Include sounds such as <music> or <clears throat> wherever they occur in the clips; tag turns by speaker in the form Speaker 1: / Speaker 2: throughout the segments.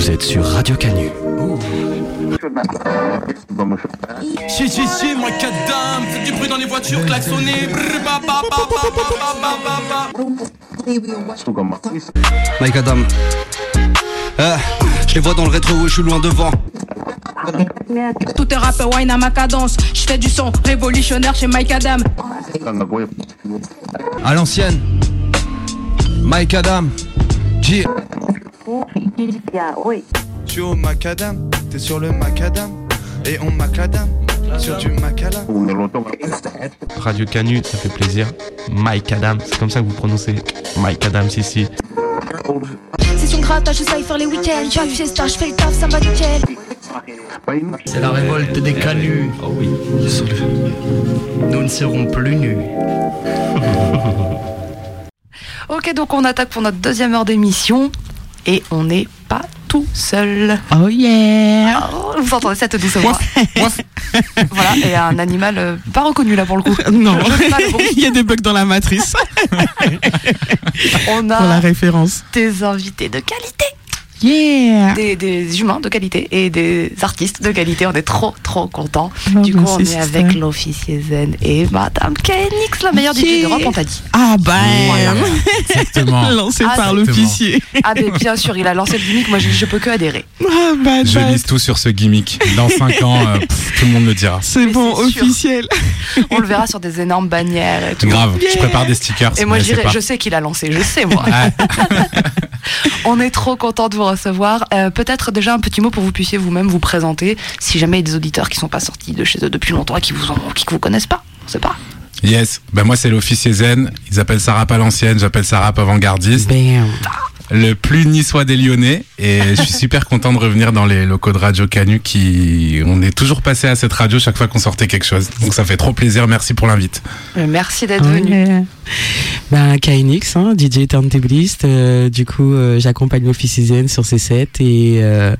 Speaker 1: Vous êtes sur Radio Canu.
Speaker 2: Si, si, si, moi, quatre dames, faites du bruit dans les voitures, klaxonnez.
Speaker 3: Mike Adam. Euh, je les vois dans le rétro, je suis loin devant.
Speaker 4: Tout est rap, wine à ma cadence. Je fais du son révolutionnaire chez Mike Adam.
Speaker 3: À l'ancienne, Mike Adam, G.
Speaker 5: Tu es au macadam, t'es sur le macadam, et on macadam sur du macadam.
Speaker 6: Radio Canu, ça fait plaisir. Mike Adam, c'est comme ça que vous prononcez Mike Adam, ici.
Speaker 4: C'est son grattage, je sais faire les week-ends. J'ai une fiesta, je fais le taf, ça me va nickel.
Speaker 7: C'est la révolte des canuts. Oh oui, Nous ne serons plus nus.
Speaker 8: Ok, donc on attaque pour notre deuxième heure d'émission et on n'est pas tout seul.
Speaker 9: Oh yeah
Speaker 8: Oh, vous entendez cette douce voix Voilà, et un animal euh, pas reconnu là pour le coup.
Speaker 9: Non,
Speaker 8: le bruit. <laughs>
Speaker 9: il y a des bugs dans la matrice
Speaker 8: On
Speaker 9: pour la
Speaker 8: a
Speaker 9: référence.
Speaker 8: des invités de qualité,
Speaker 9: Yeah
Speaker 8: des, des humains de qualité et des artistes de qualité. On est trop trop contents.
Speaker 9: Oh,
Speaker 8: du coup, on est avec l'officier Zen et Madame Kenix, la meilleure DJ
Speaker 9: Yeah.
Speaker 8: d'Europe, on t'a dit.
Speaker 9: Ah bah <laughs>
Speaker 10: Exactement. <laughs>
Speaker 9: Lancé
Speaker 8: Ah,
Speaker 9: par l'officier.
Speaker 8: Ah, mais bien sûr, il a lancé le gimmick. Moi, je, je peux que adhérer.
Speaker 9: Ah bah,
Speaker 10: Je
Speaker 9: bah,
Speaker 10: mise tout sur ce gimmick. Dans 5 ans, euh, pff, tout le monde le dira.
Speaker 9: c'est bon, officiel.
Speaker 8: On le verra sur des énormes bannières et tout.
Speaker 10: Grave.
Speaker 9: Yeah.
Speaker 10: Je prépare des stickers.
Speaker 8: Et moi, je dirais, je sais qu'il a lancé, je sais moi. <laughs> On est trop content de vous recevoir. Euh, Peut-être déjà un petit mot pour que vous puissiez vous-même vous présenter, si jamais il y a des auditeurs qui sont pas sortis de chez eux depuis longtemps et qui vous ont, qui vous connaissent pas. On sait pas.
Speaker 10: Yes. Ben moi, c'est l'officier zen. Ils appellent ça rap à l'ancienne. J'appelle ça rap avant-gardiste. Le plus niçois des Lyonnais. Et je suis <laughs> super content de revenir dans les locaux de Radio Canu qui, on est toujours passé à cette radio chaque fois qu'on sortait quelque chose. Donc ça fait trop plaisir. Merci pour l'invite.
Speaker 8: Euh, Merci d'être
Speaker 9: Ouais.
Speaker 8: venu.
Speaker 9: Ben, KNX, hein, DJ turntabliste. euh, du coup, euh, j'accompagne l'officier Zen sur ses sets et euh,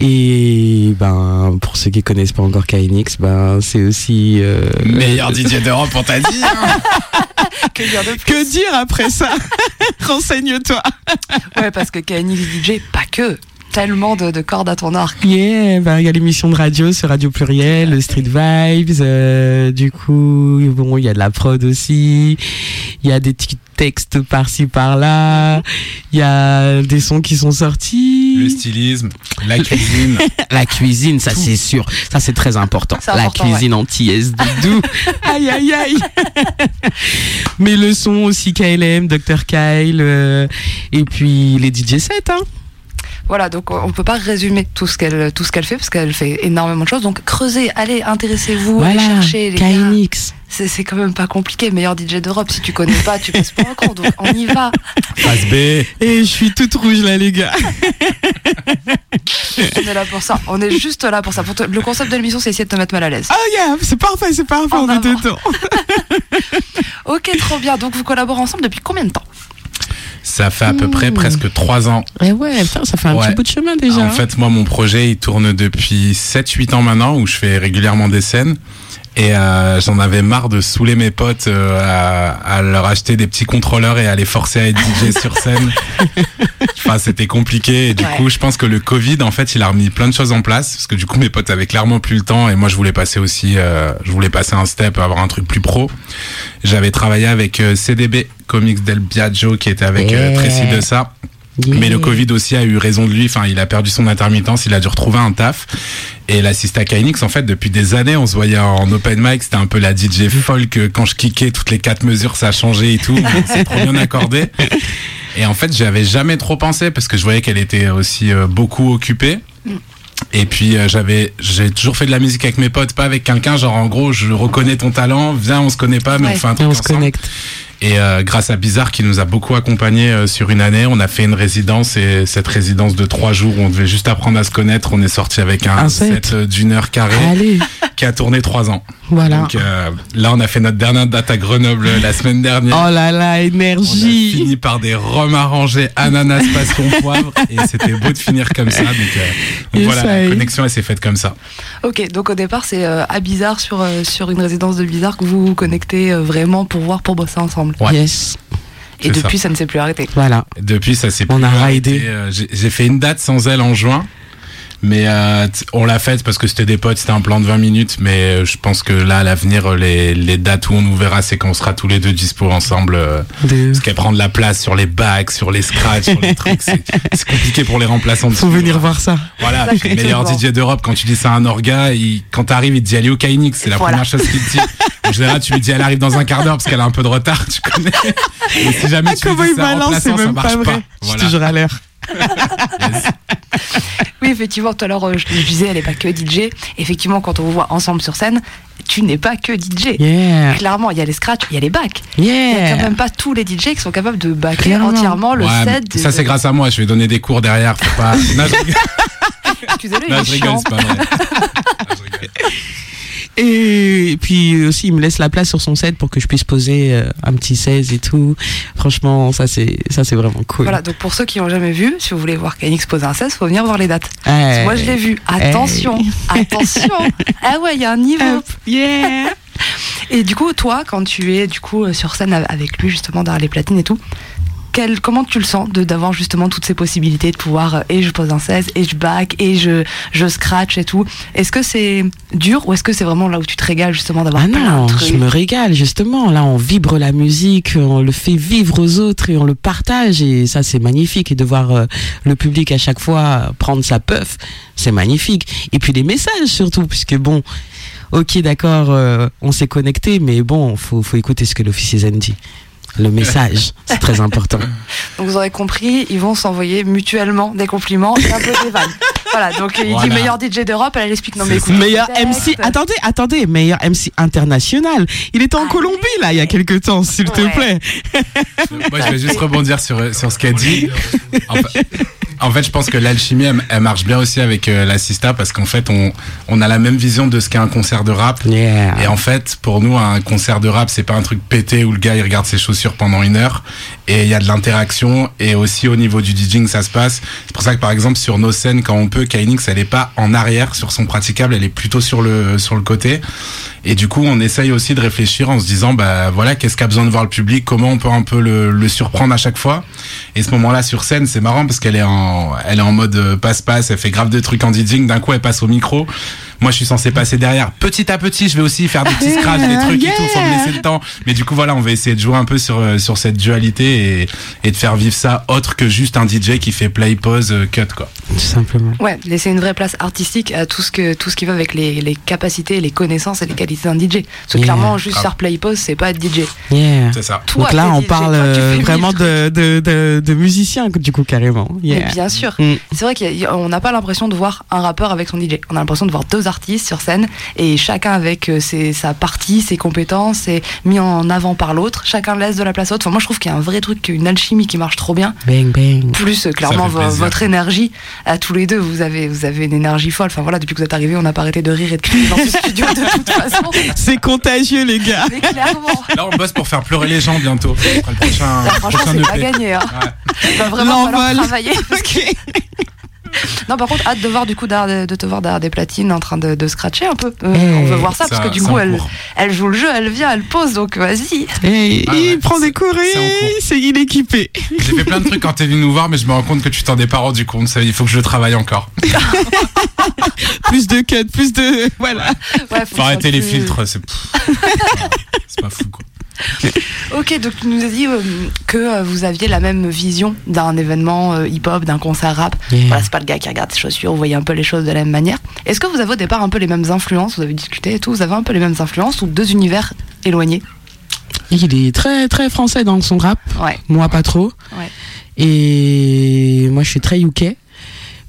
Speaker 9: et ben pour ceux qui connaissent pas encore KNX, ben c'est aussi euh,
Speaker 10: Meilleur DJ d'Europe, on t'a dit. hein. <laughs>
Speaker 8: Que dire de plus
Speaker 9: Que dire après ça <laughs> Renseigne-toi.
Speaker 8: Ouais, parce que KNX DJ, pas que. Tellement de, de cordes à ton arc.
Speaker 9: Yeah, ben il y a l'émission de radio sur Radio Pluriel, le Street Vibes. euh, du coup, bon, il y a de la prod aussi. Il y a des petits textes par-ci par-là. Il y a des sons qui sont sortis.
Speaker 10: Le stylisme, la <laughs> cuisine.
Speaker 9: La cuisine, ça c'est sûr. Ça c'est très important. La
Speaker 8: important,
Speaker 9: cuisine anti-S doudou. <laughs> aïe aïe aïe. Mais le son aussi KLM, Dr Kyle euh, et puis les DJ sets hein.
Speaker 8: Voilà, donc on peut pas résumer tout ce qu'elle tout ce qu'elle fait parce qu'elle fait énormément de choses. Donc creusez, allez, intéressez-vous, allez chercher les.
Speaker 9: KNX.
Speaker 8: C'est c'est quand même pas compliqué. Meilleur DJ d'Europe, si tu connais pas, tu passes pas un cours. Donc on y va.
Speaker 10: Phase B.
Speaker 9: Et je suis toute rouge là les gars.
Speaker 8: On est là pour ça. On est juste là pour ça. Pour te- Le concept de l'émission, c'est essayer de te mettre mal à l'aise.
Speaker 9: Oh yeah, c'est parfait, c'est parfait,
Speaker 8: En
Speaker 9: on est dedans. <laughs>
Speaker 8: Ok, trop bien. Donc vous collaborez ensemble depuis combien de temps?
Speaker 10: Ça fait à peu près
Speaker 9: Mmh.
Speaker 10: presque 3 ans.
Speaker 9: Et ouais, putain, ça fait un
Speaker 10: Ouais.
Speaker 9: petit bout de chemin déjà.
Speaker 10: En
Speaker 9: hein.
Speaker 10: fait, moi, mon projet, il tourne depuis 7-8 ans maintenant, où je fais régulièrement des scènes. Et euh, j'en avais marre de saouler mes potes euh, à, à leur acheter des petits contrôleurs et à les forcer à être DJ <laughs> sur scène. Enfin, c'était compliqué. Et du
Speaker 8: Ouais.
Speaker 10: coup, je pense que le Covid, en fait, il a remis plein de choses en place. Parce que du coup, mes potes avaient clairement plus le temps. Et moi, je voulais passer aussi, euh, je voulais passer un step, avoir un truc plus pro. J'avais travaillé avec euh, CDB, Comics Del Biagio, qui était avec. Tracy de ça.
Speaker 9: Yeah.
Speaker 10: Mais le Covid aussi a eu raison de lui. Enfin, il a perdu son intermittence. Il a dû retrouver un taf. Et l'assista Kainix, en fait, depuis des années, on se voyait en open mic. C'était un peu la DJ folk. Quand je kickais, toutes les quatre mesures, ça a changé et tout. <laughs> C'est trop bien accordé. Et en fait, j'y avais jamais trop pensé parce que je voyais qu'elle était aussi euh, beaucoup occupée. Et puis euh, j'avais, j'ai toujours fait de la musique avec mes potes, pas avec quelqu'un. Genre en gros, je reconnais ton talent, viens, on se connaît pas, mais
Speaker 8: Ouais.
Speaker 10: on fait un truc
Speaker 9: on se connecte.
Speaker 10: Et euh, grâce à Bizarre qui nous a beaucoup accompagnés euh, sur une année, on a fait une résidence et cette résidence de trois jours où on devait juste apprendre à se connaître, on est sorti avec un,
Speaker 9: Un set.
Speaker 10: set euh, d'une heure carrée
Speaker 9: Allez,
Speaker 10: qui a tourné trois ans.
Speaker 9: voilà.
Speaker 10: Donc euh, là, on a fait notre dernière date à Grenoble euh, la semaine dernière.
Speaker 9: Oh là là,
Speaker 10: on a
Speaker 9: énergie.
Speaker 10: fini par des rhums arrangés, ananas, passion, poivre, et c'était beau de finir comme ça. Donc, euh, donc voilà, la connexion, elle s'est faite comme ça.
Speaker 8: Ok, donc au départ, c'est euh, à Bizarre, sur, euh, sur une résidence de Bizarre, que vous vous connectez euh, vraiment pour voir, pour bosser ensemble.
Speaker 10: Ouais.
Speaker 9: Yes.
Speaker 8: Et depuis,
Speaker 10: ça.
Speaker 8: ça. ne s'est plus arrêté.
Speaker 9: Voilà.
Speaker 10: Depuis, ça s'est
Speaker 9: On
Speaker 10: plus
Speaker 9: a
Speaker 10: arrêté.
Speaker 9: raidé.
Speaker 10: Euh, j'ai fait une date sans elle en juin. Mais euh, on l'a faite parce que c'était des potes, c'était un plan de 20 minutes. Mais euh, je pense que là, à l'avenir, euh, les, les dates où on nous verra, c'est quand on sera tous les deux dispo ensemble. euh,
Speaker 9: De-
Speaker 10: parce qu'elle prend de la place sur les bacs, sur les scratchs, sur les trucs. C'est compliqué pour les remplaçants. de
Speaker 9: Faut venir voir ça.
Speaker 10: Voilà,
Speaker 8: Ça,
Speaker 10: puis le meilleur. DJ d'Europe, quand tu dis ça à un orga, il, quand t'arrives, il te dit allez au Kainix, c'est la
Speaker 8: Voilà.
Speaker 10: première chose qu'il te dit. En général, tu lui dis elle arrive dans un quart d'heure parce qu'elle a un peu de retard, tu connais. Et si jamais
Speaker 9: Ah,
Speaker 10: tu lui dis ça en
Speaker 9: balance, c'est
Speaker 10: remplaçant, ça
Speaker 9: même
Speaker 10: marche
Speaker 9: pas vrai. Je suis
Speaker 10: Voilà.
Speaker 9: toujours à <laughs>
Speaker 8: Oui, effectivement, tout à l'heure, euh, je je disais, elle n'est pas que DJ. Effectivement, quand on vous voit ensemble sur scène, tu n'es pas que DJ.
Speaker 9: Yeah.
Speaker 8: Clairement, il y a les scratchs, il y a les backs. Il n'y a quand même pas tous les DJ qui sont capables de backer
Speaker 9: Clairement.
Speaker 8: entièrement le
Speaker 10: Ouais,
Speaker 8: set.
Speaker 10: ça, c'est grâce à moi, je vais donner des cours derrière. Faut pas... <laughs> Non, je rigole,
Speaker 8: Excusez-le, il
Speaker 10: non,
Speaker 8: est
Speaker 10: je rigole
Speaker 8: chiant.
Speaker 10: c'est pas vrai.
Speaker 9: Et puis aussi, il me laisse la place sur son set pour que je puisse poser euh, un petit 16 et tout. Franchement, ça c'est ça c'est vraiment cool.
Speaker 8: Voilà, donc pour ceux qui n'ont jamais vu, si vous voulez voir KNX poser un 16, faut venir voir les dates. Moi, je l'ai vu. Attention, <laughs> attention. Ah ouais, il y a un niveau.
Speaker 9: Yeah. <laughs>
Speaker 8: Et du coup, toi, quand tu es du coup sur scène av- avec lui, justement, derrière les platines et tout, quel, comment tu le sens d'avoir justement toutes ces possibilités de pouvoir euh, et je pose un 16 et je back et je je scratch et tout. Est-ce que c'est dur ou est-ce que c'est vraiment là où tu te régales justement d'avoir
Speaker 9: Ah
Speaker 8: plein
Speaker 9: non,
Speaker 8: de
Speaker 9: je
Speaker 8: trucs?
Speaker 9: me régale justement. Là, on vibre la musique, on le fait vivre aux autres et on le partage et ça c'est magnifique. Et de voir euh, le public à chaque fois prendre sa puff, c'est magnifique. Et puis les messages surtout, puisque bon, ok d'accord, euh, on s'est connecté, mais bon, faut faut écouter ce que l'officier Zen dit. Le message, c'est très important.
Speaker 8: Donc vous aurez compris, ils vont s'envoyer mutuellement des compliments et un peu des vannes. Voilà, donc il dit meilleur DJ d'Europe, elle, elle explique non mais
Speaker 10: C'est
Speaker 8: écoute,
Speaker 9: Meilleur. MC, attendez, attendez, meilleur MC international. Il était en
Speaker 8: Allez.
Speaker 9: Colombie là il y a quelques temps, s'il te plaît.
Speaker 10: Moi, je vais juste rebondir sur, sur ce qu'elle dit. En fait, en fait, je pense que l'alchimie, elle, elle marche bien aussi avec euh, la Sista parce qu'en fait, on, on a la même vision de ce qu'est un concert de rap.
Speaker 9: Yeah.
Speaker 10: Et en fait, pour nous, un concert de rap, c'est pas un truc pété où le gars il regarde ses chaussures pendant une heure. Et il y a de l'interaction. Et aussi au niveau du DJing, ça se passe. C'est pour ça que par exemple sur nos scènes, quand on peut, Kainix, elle est pas en arrière sur son praticable, elle est plutôt sur le sur le côté. Et du coup, on essaye aussi de réfléchir en se disant, bah voilà, qu'est-ce qu'a besoin de voir le public, comment on peut un peu le, le surprendre à chaque fois? Et ce moment-là sur scène, c'est marrant parce qu'elle est en, elle est en mode euh, passe-passe, elle fait grave de trucs en DJing. D'un coup, elle passe au micro. Moi, je suis censé passer derrière. Petit à petit, je vais aussi faire des petits scratchs, des trucs et tout. Faut me laisser le temps. Mais du coup, voilà, on va essayer de jouer un peu sur euh, sur cette dualité et, et de faire vivre ça autre que juste un DJ qui fait play, pause, euh, cut quoi.
Speaker 9: Tout simplement.
Speaker 8: Ouais, laisser une vraie place artistique à tout ce que tout ce qui va avec les, les capacités, les connaissances et les qualités d'un DJ. Parce que
Speaker 9: Yeah.
Speaker 8: clairement, juste faire play pause, c'est pas être DJ.
Speaker 9: Yeah.
Speaker 10: C'est ça.
Speaker 8: Toi,
Speaker 9: Donc là, on
Speaker 8: DJ,
Speaker 9: parle
Speaker 8: toi,
Speaker 9: euh, vraiment de, de, de, de musiciens, du coup, carrément. Yeah.
Speaker 8: bien sûr.
Speaker 9: Mm.
Speaker 8: C'est vrai qu'on n'a pas l'impression de voir un rappeur avec son DJ. On a l'impression de voir deux artistes sur scène et chacun avec euh, ses, sa partie, ses compétences et mis en avant par l'autre. Chacun laisse de la place à l'autre. Enfin, moi, je trouve qu'il y a un vrai truc, une alchimie qui marche trop bien.
Speaker 9: Bang, bang.
Speaker 8: Plus euh, clairement votre énergie à tous les deux. Vous avez, vous avez une énergie folle. Enfin voilà, depuis que vous êtes arrivés, on n'a pas arrêté de rire et de crier dans ce <laughs> studio de toute façon. <laughs>
Speaker 9: C'est contagieux, les gars.
Speaker 8: Mais clairement.
Speaker 10: Là, on bosse pour faire pleurer les gens bientôt. Le prochain,
Speaker 8: Là, franchement, c'est pas gagné. Hein.
Speaker 10: Ouais.
Speaker 8: Il va vraiment falloir
Speaker 9: L'envol.
Speaker 8: travailler. parce que- <laughs> Non, par contre, hâte de voir du coup de te voir derrière des platines en train de, de scratcher un peu. Euh, on veut voir ça,
Speaker 10: ça-
Speaker 8: parce que du coup, elle, joue le jeu, elle vient, elle pose, donc vas-y.
Speaker 10: Ah
Speaker 9: il
Speaker 10: ouais,
Speaker 9: prend des
Speaker 10: c'est-
Speaker 9: cours et il est équipé.
Speaker 10: J'ai fait plein de trucs quand t'es venu nous voir, mais je me rends compte que tu t'en es pas rendu compte. Ça, il faut que je travaille encore. <laughs>
Speaker 9: plus de cuts, plus de voilà.
Speaker 8: Ouais, faut
Speaker 10: Faut arrêter les filtres. C'est c'est pas fou quoi. <laughs>
Speaker 8: Ok, donc tu nous as dit euh, que euh, vous aviez la même vision d'un événement euh, hip-hop, d'un concert rap.
Speaker 9: Yeah.
Speaker 8: Voilà, c'est pas le gars qui regarde ses chaussures, vous voyez un peu les choses de la même manière. Est-ce que vous avez au départ un peu les mêmes influences? Vous avez discuté et tout, vous avez un peu les mêmes influences ou deux univers éloignés?
Speaker 9: Il est très très français dans son rap.
Speaker 8: Ouais.
Speaker 9: Moi pas trop.
Speaker 8: Ouais.
Speaker 9: Et moi je suis très UK,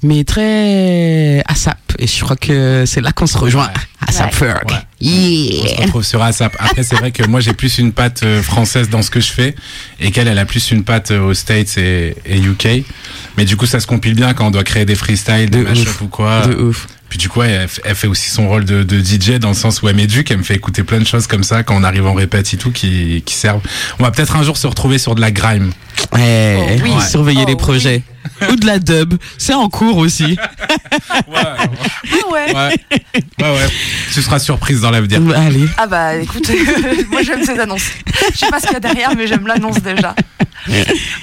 Speaker 9: mais très ASAP. Et je crois que c'est là qu'on se rejoint.
Speaker 10: Ouais.
Speaker 9: ASAP
Speaker 8: Ouais.
Speaker 9: Ferg.
Speaker 10: Ouais. On
Speaker 9: Yeah.
Speaker 10: se retrouve sur ASAP. Après, c'est vrai que moi, j'ai plus une patte euh, française dans ce que je fais et qu'elle, elle a plus une patte euh, aux States et, et UK. Mais du coup, ça se compile bien quand on doit créer des freestyles, des
Speaker 9: De
Speaker 10: mashups ou quoi.
Speaker 9: De ouf.
Speaker 10: Puis du coup, elle, fait aussi son rôle de, de DJ dans le sens où elle m'éduque, elle me fait écouter plein de choses comme ça quand on arrive en répète et tout qui, qui servent. On va peut-être un jour se retrouver sur de la grime.
Speaker 9: Ouais,
Speaker 8: Oh oui.
Speaker 9: surveiller
Speaker 8: Oh
Speaker 9: les
Speaker 8: oui.
Speaker 9: projets. Ou de la dub, c'est en cours aussi. <laughs>
Speaker 8: Ah ouais.
Speaker 10: Ouais, ouais, ouais. Tu seras surprise dans l'avenir.
Speaker 9: Allez.
Speaker 8: Ah bah écoute, <laughs> moi j'aime ces annonces. Je sais pas ce qu'il y a derrière, mais j'aime l'annonce déjà.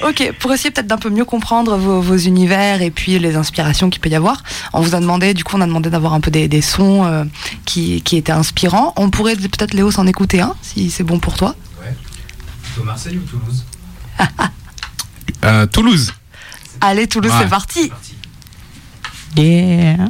Speaker 8: Ok, pour essayer peut-être d'un peu mieux comprendre vos, vos univers et puis les inspirations qu'il peut y avoir, on vous a demandé, du coup on a demandé d'avoir un peu des, des sons euh, qui, qui étaient inspirants. On pourrait peut-être Léo s'en écouter un, si c'est bon pour toi.
Speaker 1: Plutôt Marseille ou Toulouse? <laughs>
Speaker 10: Toulouse.
Speaker 8: Allez Toulouse,
Speaker 10: Ouais.
Speaker 8: c'est parti.
Speaker 9: Yeah.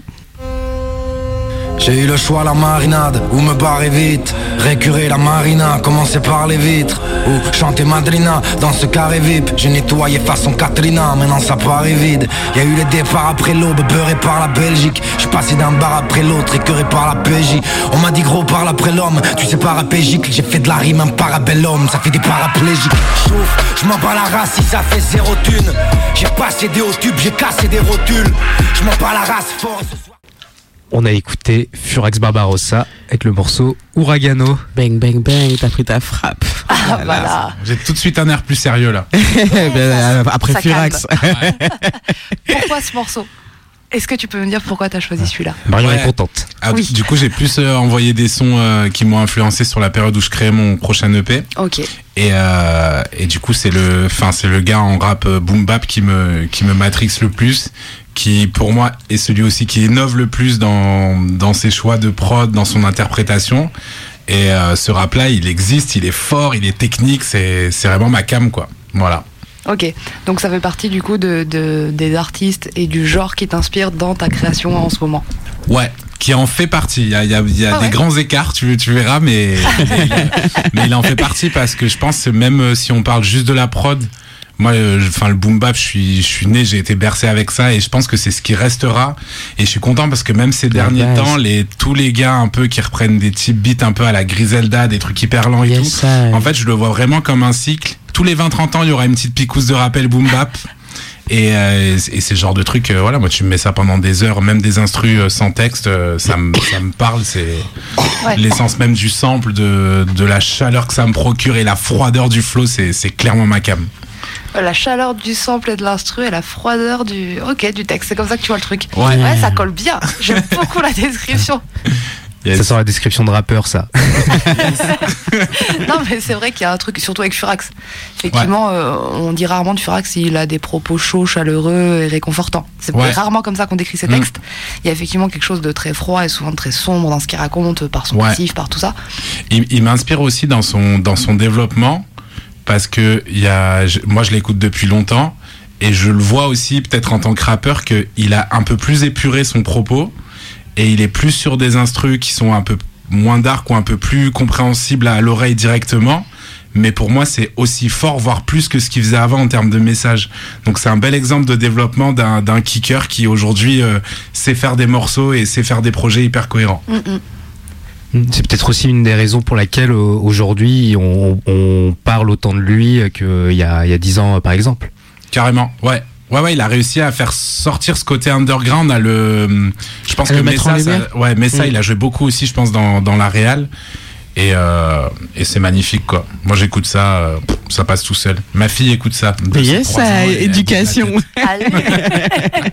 Speaker 11: J'ai eu le choix, la marinade, ou me barrer vite. Récurer la marina, commencer par les vitres. Ou chanter Madrina, dans ce carré VIP J'ai nettoyé façon Katrina, maintenant ça paraît vide. Y a eu les départs après l'aube, beurré par la Belgique. J'suis passé d'un bar après l'autre, écœuré par la PJ On m'a dit gros parle après l'homme, tu sais parapégique J'ai fait de la rime un parabellum, ça fait des paraplégiques. Chauffe, j'm'en bats la race si ça fait zéro thune. J'ai passé des hauts tubes, j'ai cassé des rotules. J'm'en bats la race fort
Speaker 1: On a écouté Furax Barbarossa avec le morceau Uragano.
Speaker 9: Bang, bang, bang, t'as pris ta frappe.
Speaker 8: Ah voilà.
Speaker 10: J'ai tout de suite un air plus sérieux là. <laughs>
Speaker 9: Ben, après
Speaker 8: ça
Speaker 9: Furax. <laughs>
Speaker 8: Pourquoi ce morceau? Est-ce que tu peux me dire pourquoi t'as choisi celui-là?
Speaker 1: Marion
Speaker 10: Ouais.
Speaker 1: est contente.
Speaker 10: Ah,
Speaker 8: Oui.
Speaker 10: Du coup, j'ai plus euh, envoyé des sons euh, qui m'ont influencé sur la période où je créais mon prochain EP.
Speaker 8: Ok.
Speaker 10: Et, euh, et du coup, c'est le, enfin, c'est le gars en rap boom bap qui me, qui me matrixe le plus, qui pour moi est celui aussi qui innove le plus dans, dans ses choix de prod, dans son interprétation. Et euh, ce rap-là, il existe, il est fort, il est technique, c'est, c'est vraiment ma cam, quoi. Voilà.
Speaker 8: Ok, donc ça fait partie du coup de, de- des artistes et du genre qui t'inspire dans ta création en ce moment.
Speaker 10: Ouais, qui en fait partie. Il y a, il y a- il y a
Speaker 8: Ah
Speaker 10: des
Speaker 8: ouais.
Speaker 10: grands écarts, tu, tu verras, mais, mais, <laughs> il, mais il en fait partie parce que je pense que même euh, si on parle juste de la prod, moi, euh, enfin le boom bap, je suis, je suis né, j'ai été bercé avec ça et je pense que c'est ce qui restera. Et je suis content parce que même ces derniers
Speaker 9: base.
Speaker 10: temps, les tous les gars un peu qui reprennent des types beats un peu à la Griselda, des trucs hyper lents et
Speaker 9: Yes,
Speaker 10: tout.
Speaker 9: ça.
Speaker 10: En fait, je le vois vraiment comme un cycle. Tous les 20-30 ans, il y aura une petite picousse de rappel boom bap. Et, euh, et c'est le genre de truc, euh, voilà, moi tu me mets ça pendant des heures, même des instrus euh, sans texte, euh, ça me ça me parle, c'est
Speaker 8: Ouais.
Speaker 10: l'essence même du sample, de, de la chaleur que ça me procure et la froideur du flow, c'est c'est clairement ma cam.
Speaker 8: La chaleur du sample et de l'instru et la froideur du, ok, du texte. C'est comme ça que tu vois le truc.
Speaker 10: Ouais.
Speaker 8: ça colle bien. J'aime <laughs> beaucoup la description.
Speaker 10: Yes.
Speaker 1: Ça sort la description de rappeur, ça. <laughs>
Speaker 8: Non, mais c'est vrai qu'il y a un truc, surtout avec Furax. Effectivement, euh, on dit rarement de Furax s'il a des propos chauds, chaleureux et réconfortants. C'est
Speaker 10: Ouais.
Speaker 8: rarement comme ça qu'on décrit ses
Speaker 10: Mm.
Speaker 8: textes. Il y a effectivement quelque chose de très froid et souvent de très sombre dans ce qu'il raconte, par son
Speaker 10: Ouais.
Speaker 8: passif, par tout ça.
Speaker 10: Il, il m'inspire aussi dans son, dans son développement parce que y a, moi je l'écoute depuis longtemps et je le vois aussi peut-être en tant que rappeur qu'il a un peu plus épuré son propos et il est plus sur des instrus qui sont un peu moins dark ou un peu plus compréhensibles à l'oreille directement. Mais pour moi, c'est aussi fort, voire plus que ce qu'il faisait avant en termes de message. Donc c'est un bel exemple de développement d'un d'un kicker qui aujourd'hui euh, sait faire des morceaux et sait faire des projets hyper cohérents.
Speaker 8: Mm, mm.
Speaker 1: C'est peut-être aussi une des raisons pour laquelle euh, aujourd'hui on, on parle autant de lui euh, qu'il y a, il y a 10 ans, euh, par exemple.
Speaker 10: Carrément, ouais. Ouais, ouais, il a réussi à faire sortir ce côté underground, à le. Je pense
Speaker 9: À
Speaker 10: que Messa, ça, ouais, Messa,
Speaker 9: Mm.
Speaker 10: il a joué beaucoup aussi, je pense, dans, dans la réal. Et, euh, et c'est magnifique, quoi. Moi, j'écoute ça, euh, ça passe tout seul. Ma fille écoute ça.
Speaker 9: Yes,
Speaker 10: elle
Speaker 9: éducation.
Speaker 10: bouge
Speaker 8: Allez. <laughs>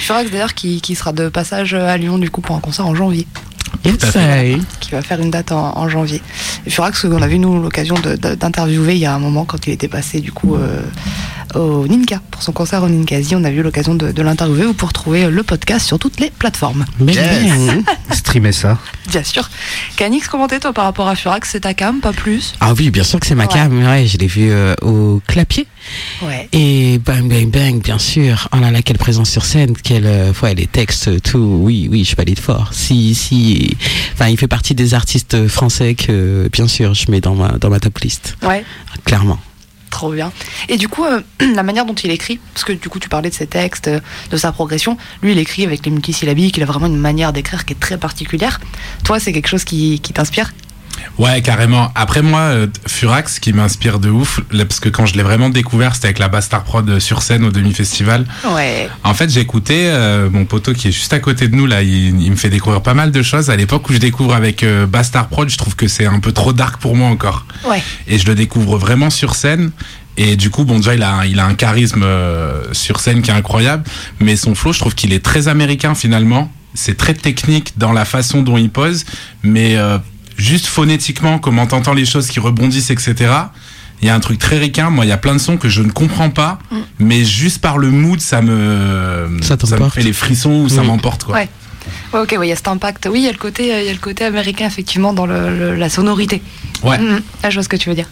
Speaker 8: Furax d'ailleurs qui, qui sera de passage à Lyon du coup pour un concert en janvier.
Speaker 9: Yes,
Speaker 8: qui va faire une date en, en janvier. Et Furax, on a vu nous l'occasion d'interviewer il y a un moment quand il était passé du coup euh, au Ninka pour son concert au Ninkasi. On a eu l'occasion de, de l'interviewer. Vous pouvez retrouver le podcast sur toutes les plateformes.
Speaker 9: Bang. <laughs>
Speaker 1: Streamer ça.
Speaker 8: Bien sûr. Canix, commenter toi par rapport à Furax, c'est ta cam, pas plus?
Speaker 9: Ah oui, bien sûr que c'est ma
Speaker 8: Ouais.
Speaker 9: cam. Ouais, je l'ai vu euh, au clapier.
Speaker 8: Ouais.
Speaker 9: Et bang, bang, bang, bien sûr. Oh là là, quelle présence sur scène, quel, euh, ouais, les textes, tout. Oui, oui, je valide fort. Si, si. Enfin, il fait partie des artistes français que, bien sûr, je mets dans ma, dans ma top list.
Speaker 8: Ouais.
Speaker 9: Clairement.
Speaker 8: Trop bien. Et du coup, euh, <clears throat> la manière dont il écrit, parce que du coup tu parlais de ses textes, euh, de sa progression, lui il écrit avec les multisyllabiques, il a vraiment une manière d'écrire qui est très particulière. Toi, c'est quelque chose qui, qui t'inspire?
Speaker 10: Ouais, carrément. Après moi, euh, Furax, qui m'inspire de ouf, là, parce que quand je l'ai vraiment découvert, c'était avec la Bastard Prod euh, sur scène au demi-festival.
Speaker 8: Ouais.
Speaker 10: En fait, j'ai écouté euh, mon poteau qui est juste à côté de nous là. Il, il me fait découvrir pas mal de choses. À l'époque où je découvre avec euh, Bastard Prod, je trouve que c'est un peu trop dark pour moi encore.
Speaker 8: Ouais.
Speaker 10: Et je le découvre vraiment sur scène. Et du coup, bon, déjà, il a, un- il a un charisme euh, sur scène qui est incroyable, mais son flow, je trouve qu'il est très américain finalement. C'est très technique dans la façon dont il pose, mais euh, juste phonétiquement, comment t'entends les choses qui rebondissent, etc. Il y a un truc très ricain. Moi, il y a plein de sons que je ne comprends pas, mais juste par le mood, ça me,
Speaker 9: Ça
Speaker 10: me
Speaker 9: t'emporte.
Speaker 10: fait les frissons ou ça m'emporte, quoi.
Speaker 8: Ouais. Ouais, ok, ouais, il y a cet impact. Oui, il y a le côté, euh, il y a le côté américain effectivement dans le, le- la sonorité.
Speaker 10: Ouais.
Speaker 8: Là, je vois ce que tu veux dire.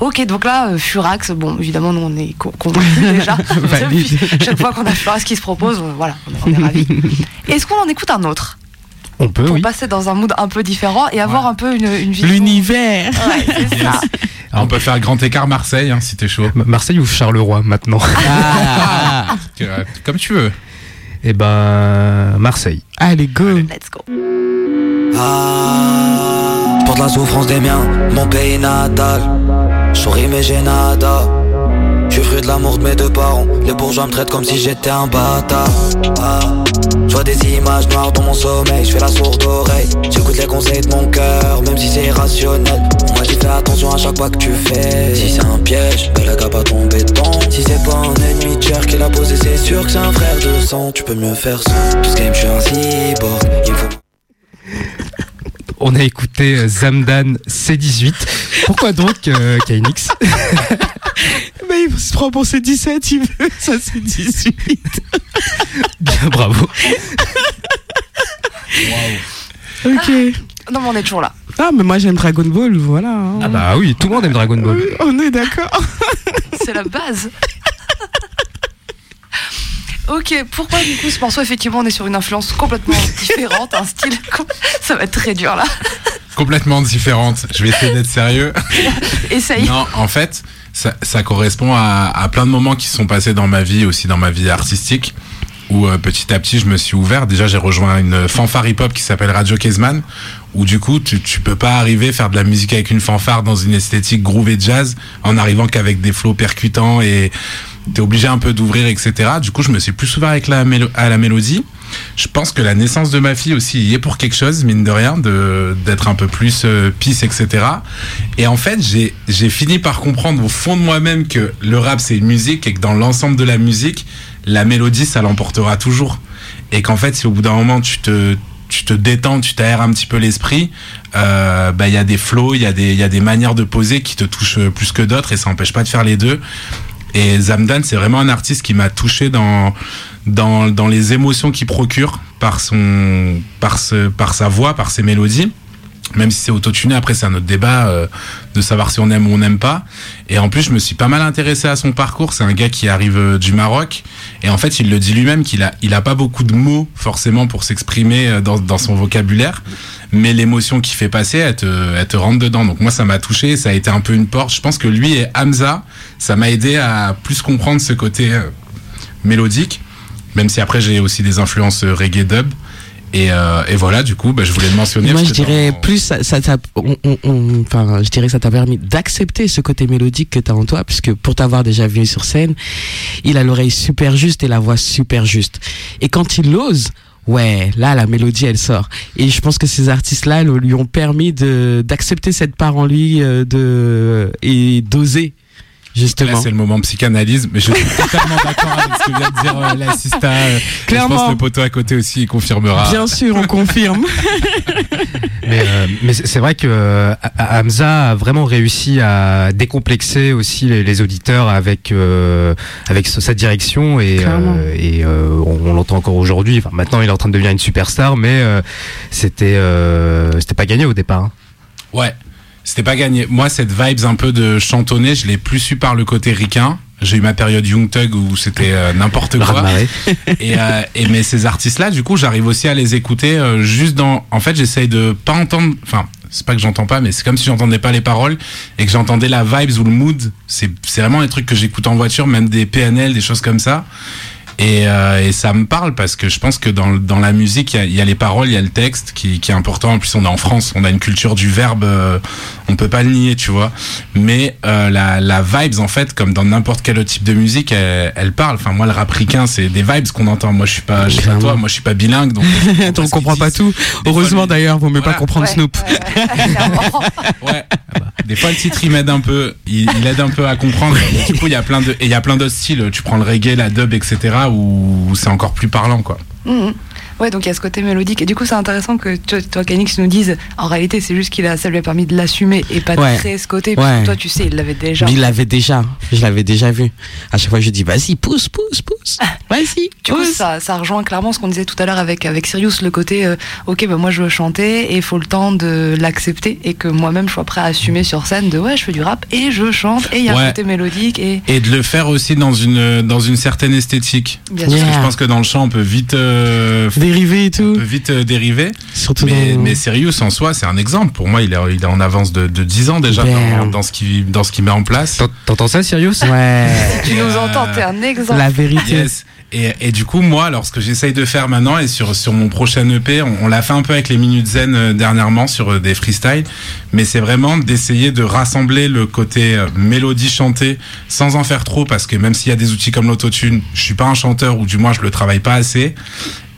Speaker 8: Ok, donc là, euh, Furax, bon, évidemment, nous on est co- convaincus <laughs> déjà. Depuis chaque fois qu'on a Furax qui se propose, voilà, on est, on est ravis. <laughs> Est-ce qu'on en écoute un autre?
Speaker 1: On peut,
Speaker 8: pour
Speaker 1: oui.
Speaker 8: passer dans un mood un peu différent et avoir un peu une, une vision
Speaker 9: L'univers.
Speaker 8: Ouais, <laughs>
Speaker 10: on peut faire grand écart Marseille, hein, si t'es chaud.
Speaker 1: M- Marseille ou Charleroi maintenant?
Speaker 9: Ah. <laughs>
Speaker 10: Euh, Comme tu veux.
Speaker 1: Eh ben, Marseille.
Speaker 9: Allez, go.
Speaker 8: Let's go.
Speaker 11: Ah, pour de la souffrance des miens, mon pays natal. Je souris mais j'ai nada. Je suis fruit de l'amour de mes deux parents. Les bourgeois me traitent comme si j'étais un bâtard. Ah, je vois des images noires dans mon sommeil. Je fais la sourde oreille. J'écoute les conseils de mon cœur, même si c'est irrationnel. Moi j'ai fait attention à chaque pas que tu fais. Si c'est un piège, ben la gars pas tomber dedans. Si c'est pas un ennemi de chair qui l'a posé, c'est sûr que c'est un frère de sang. Tu peux mieux faire ça. Tout ce game, je suis un cyborg. Il me faut
Speaker 1: On a écouté euh, Zamdan C18. Pourquoi donc euh, KNX <laughs>
Speaker 9: Mais il se prend pour ses 17, il veut. Ça, c'est 18. <laughs>
Speaker 1: Bien, bravo. <laughs>
Speaker 9: Ok.
Speaker 8: Non, mais on est toujours là.
Speaker 9: Ah, mais moi, j'aime Dragon Ball, voilà. hein.
Speaker 1: Ah bah oui, tout le monde aime Dragon Ball.
Speaker 9: Oui, on est d'accord. <laughs>
Speaker 8: C'est la base. Ok, pourquoi du coup ce morceau Effectivement, on est sur une influence complètement différente, un style. Ça va être très dur là.
Speaker 10: Complètement différente. Je vais essayer d'être sérieux.
Speaker 8: Essaye.
Speaker 10: Non, en fait, ça, ça correspond à, à plein de moments qui sont passés dans ma vie, aussi dans ma vie artistique, où euh, petit à petit je me suis ouvert. Déjà, j'ai rejoint une fanfare hip-hop qui s'appelle Radio Kezman, où du coup, tu, tu peux pas arriver faire de la musique avec une fanfare dans une esthétique groove et jazz en arrivant qu'avec des flows percutants et t'es obligé un peu d'ouvrir, etc. Du coup, je me suis plus ouvert avec la à la mélodie. Je pense que la naissance de ma fille aussi y est pour quelque chose, mine de rien, d'être un peu plus euh, peace, etc. Et en fait, j'ai fini par comprendre au fond de moi-même que le rap c'est une musique et que dans l'ensemble de la musique, la mélodie ça l'emportera toujours. Et qu'en fait, si au bout d'un moment tu te détends, tu t'aères un petit peu l'esprit, euh, bah il y a des flows, il y a des il y a des manières de poser qui te touchent euh, plus que d'autres et ça empêche pas de faire les deux. Et Zamdan, c'est vraiment un artiste qui m'a touché dans, dans, dans les émotions qu'il procure par, son, par, ce, par sa voix, par ses mélodies. Même si c'est autotuné, après c'est un autre débat euh, de savoir si on aime ou on n'aime pas. Et en plus, je me suis pas mal intéressé à son parcours. C'est un gars qui arrive euh, du Maroc. Et en fait, il le dit lui-même qu'il a, il a pas beaucoup de mots forcément pour s'exprimer euh, dans, dans son vocabulaire. Mais l'émotion qu'il fait passer, elle te, elle te rentre dedans. Donc moi, ça m'a touché. Ça a été un peu une porte. Je pense que lui et Hamza, ça m'a aidé à plus comprendre ce côté euh, mélodique. Même si après, j'ai aussi des influences euh, reggae dub. Et, euh, et voilà, du coup, bah, je voulais le mentionner.
Speaker 9: Moi, je
Speaker 10: que
Speaker 9: dirais
Speaker 10: dans-
Speaker 9: plus, ça, ça, t'a- on- on- on- enfin, je dirais, ça t'a permis d'accepter ce côté mélodique que t'as en toi, puisque pour t'avoir déjà vu sur scène, il a l'oreille super juste et la voix super juste. Et quand il ose, ouais, là, la mélodie, elle sort. Et je pense que ces artistes-là lui ont permis de d'accepter cette part en lui euh, de et d'oser.
Speaker 10: Là,
Speaker 9: Justement.
Speaker 10: c'est le moment psychanalyse, mais je suis totalement d'accord avec ce que vient de dire euh, l'assista. euh, Je
Speaker 9: Clairement.
Speaker 10: pense que le poteau à côté aussi, il confirmera.
Speaker 9: Bien sûr, on confirme. <laughs>
Speaker 1: Mais, euh, mais c'est vrai que euh, Ha- Hamza a vraiment réussi à décomplexer aussi les, les auditeurs avec euh, avec sa direction et,
Speaker 9: Clairement.
Speaker 1: euh, et euh, on, on l'entend encore aujourd'hui. Enfin, maintenant, il est en train de devenir une superstar, mais euh, c'était euh, c'était pas gagné au départ. hein.
Speaker 10: Ouais, c'était pas gagné. Moi, cette vibes un peu de chantonner, je l'ai plus su par le côté ricain. J'ai eu ma période Young Thug où c'était euh, n'importe quoi. <laughs> et, euh, et mais ces artistes-là, du coup, j'arrive aussi à les écouter euh, juste dans. En fait, j'essaye de pas entendre. Enfin, c'est pas que j'entends pas, mais c'est comme si j'entendais pas les paroles et que j'entendais la vibes ou le mood. C'est c'est vraiment des trucs que j'écoute en voiture, même des PNL, des choses comme ça. Et, euh, et ça me parle parce que je pense que dans, dans la musique, il y a, il y a les paroles, il y a le texte qui, qui est important. En plus, on est en France, on a une culture du verbe, euh, on peut pas le nier, tu vois. Mais euh, la, la vibes, en fait, comme dans n'importe quel autre type de musique, elle, elle parle. Enfin, moi, le rap ricain, c'est des vibes qu'on entend. Moi, je suis pas, je sais pas toi, moi, je suis pas bilingue, donc. <laughs>
Speaker 9: on comprend pas tout. Heureusement d'ailleurs, vaut mieux pas comprendre Snoop.
Speaker 10: Ouais. <laughs> Des fois, le titre, il m'aide un peu. Il, il aide un peu à comprendre. Et du coup, il y a plein de, et il y a plein d'autres styles. Tu prends le reggae, la dub, etc., où, c'est encore plus parlant, quoi.
Speaker 8: Mhm. Ouais, donc il y a ce côté mélodique. Et du coup, c'est intéressant que toi, toi Canix, nous dise en réalité, c'est juste qu'il a, ça lui a permis de l'assumer et pas de
Speaker 9: Ouais.
Speaker 8: créer ce côté. Parce que
Speaker 9: Ouais.
Speaker 8: toi, tu sais, il l'avait déjà.
Speaker 9: Mais il l'avait déjà. Je l'avais déjà vu. À chaque fois, je dis, vas-y, pousse, pousse, pousse. Vas-y.
Speaker 8: Du coup, ça, ça rejoint clairement ce qu'on disait tout à l'heure avec, avec Sirius, le côté, euh, ok, bah moi je veux chanter et il faut le temps de l'accepter et que moi-même je sois prêt à assumer sur scène de ouais, je fais du rap et je chante et il y a un
Speaker 10: Ouais.
Speaker 8: côté mélodique et.
Speaker 10: Et de le faire aussi dans une, dans une certaine esthétique.
Speaker 8: Bien
Speaker 10: Parce
Speaker 8: sûr.
Speaker 10: que je pense que dans le chant, on peut vite, euh,
Speaker 9: dériver et tout.
Speaker 10: On peut vite euh, dériver.
Speaker 9: Surtout
Speaker 10: mais,
Speaker 9: dans-
Speaker 10: mais Sirius en soi, c'est un exemple. Pour moi, il est, il est en avance de, de 10 ans déjà dans,
Speaker 9: Damn.
Speaker 10: dans ce qu'il dans ce qu'il met en place.
Speaker 1: T'entends ça, Sirius?
Speaker 9: Ouais.
Speaker 8: Tu nous entends, t'es un exemple.
Speaker 9: La vérité.
Speaker 10: Yes. Et, du coup, moi, alors ce que j'essaye de faire maintenant et sur sur mon prochain EP, on, on l'a fait un peu avec les minutes zen euh, dernièrement sur euh, des freestyles, mais c'est vraiment d'essayer de rassembler le côté euh, mélodie chantée sans en faire trop parce que même s'il y a des outils comme l'autotune, je suis pas un chanteur ou du moins je le travaille pas assez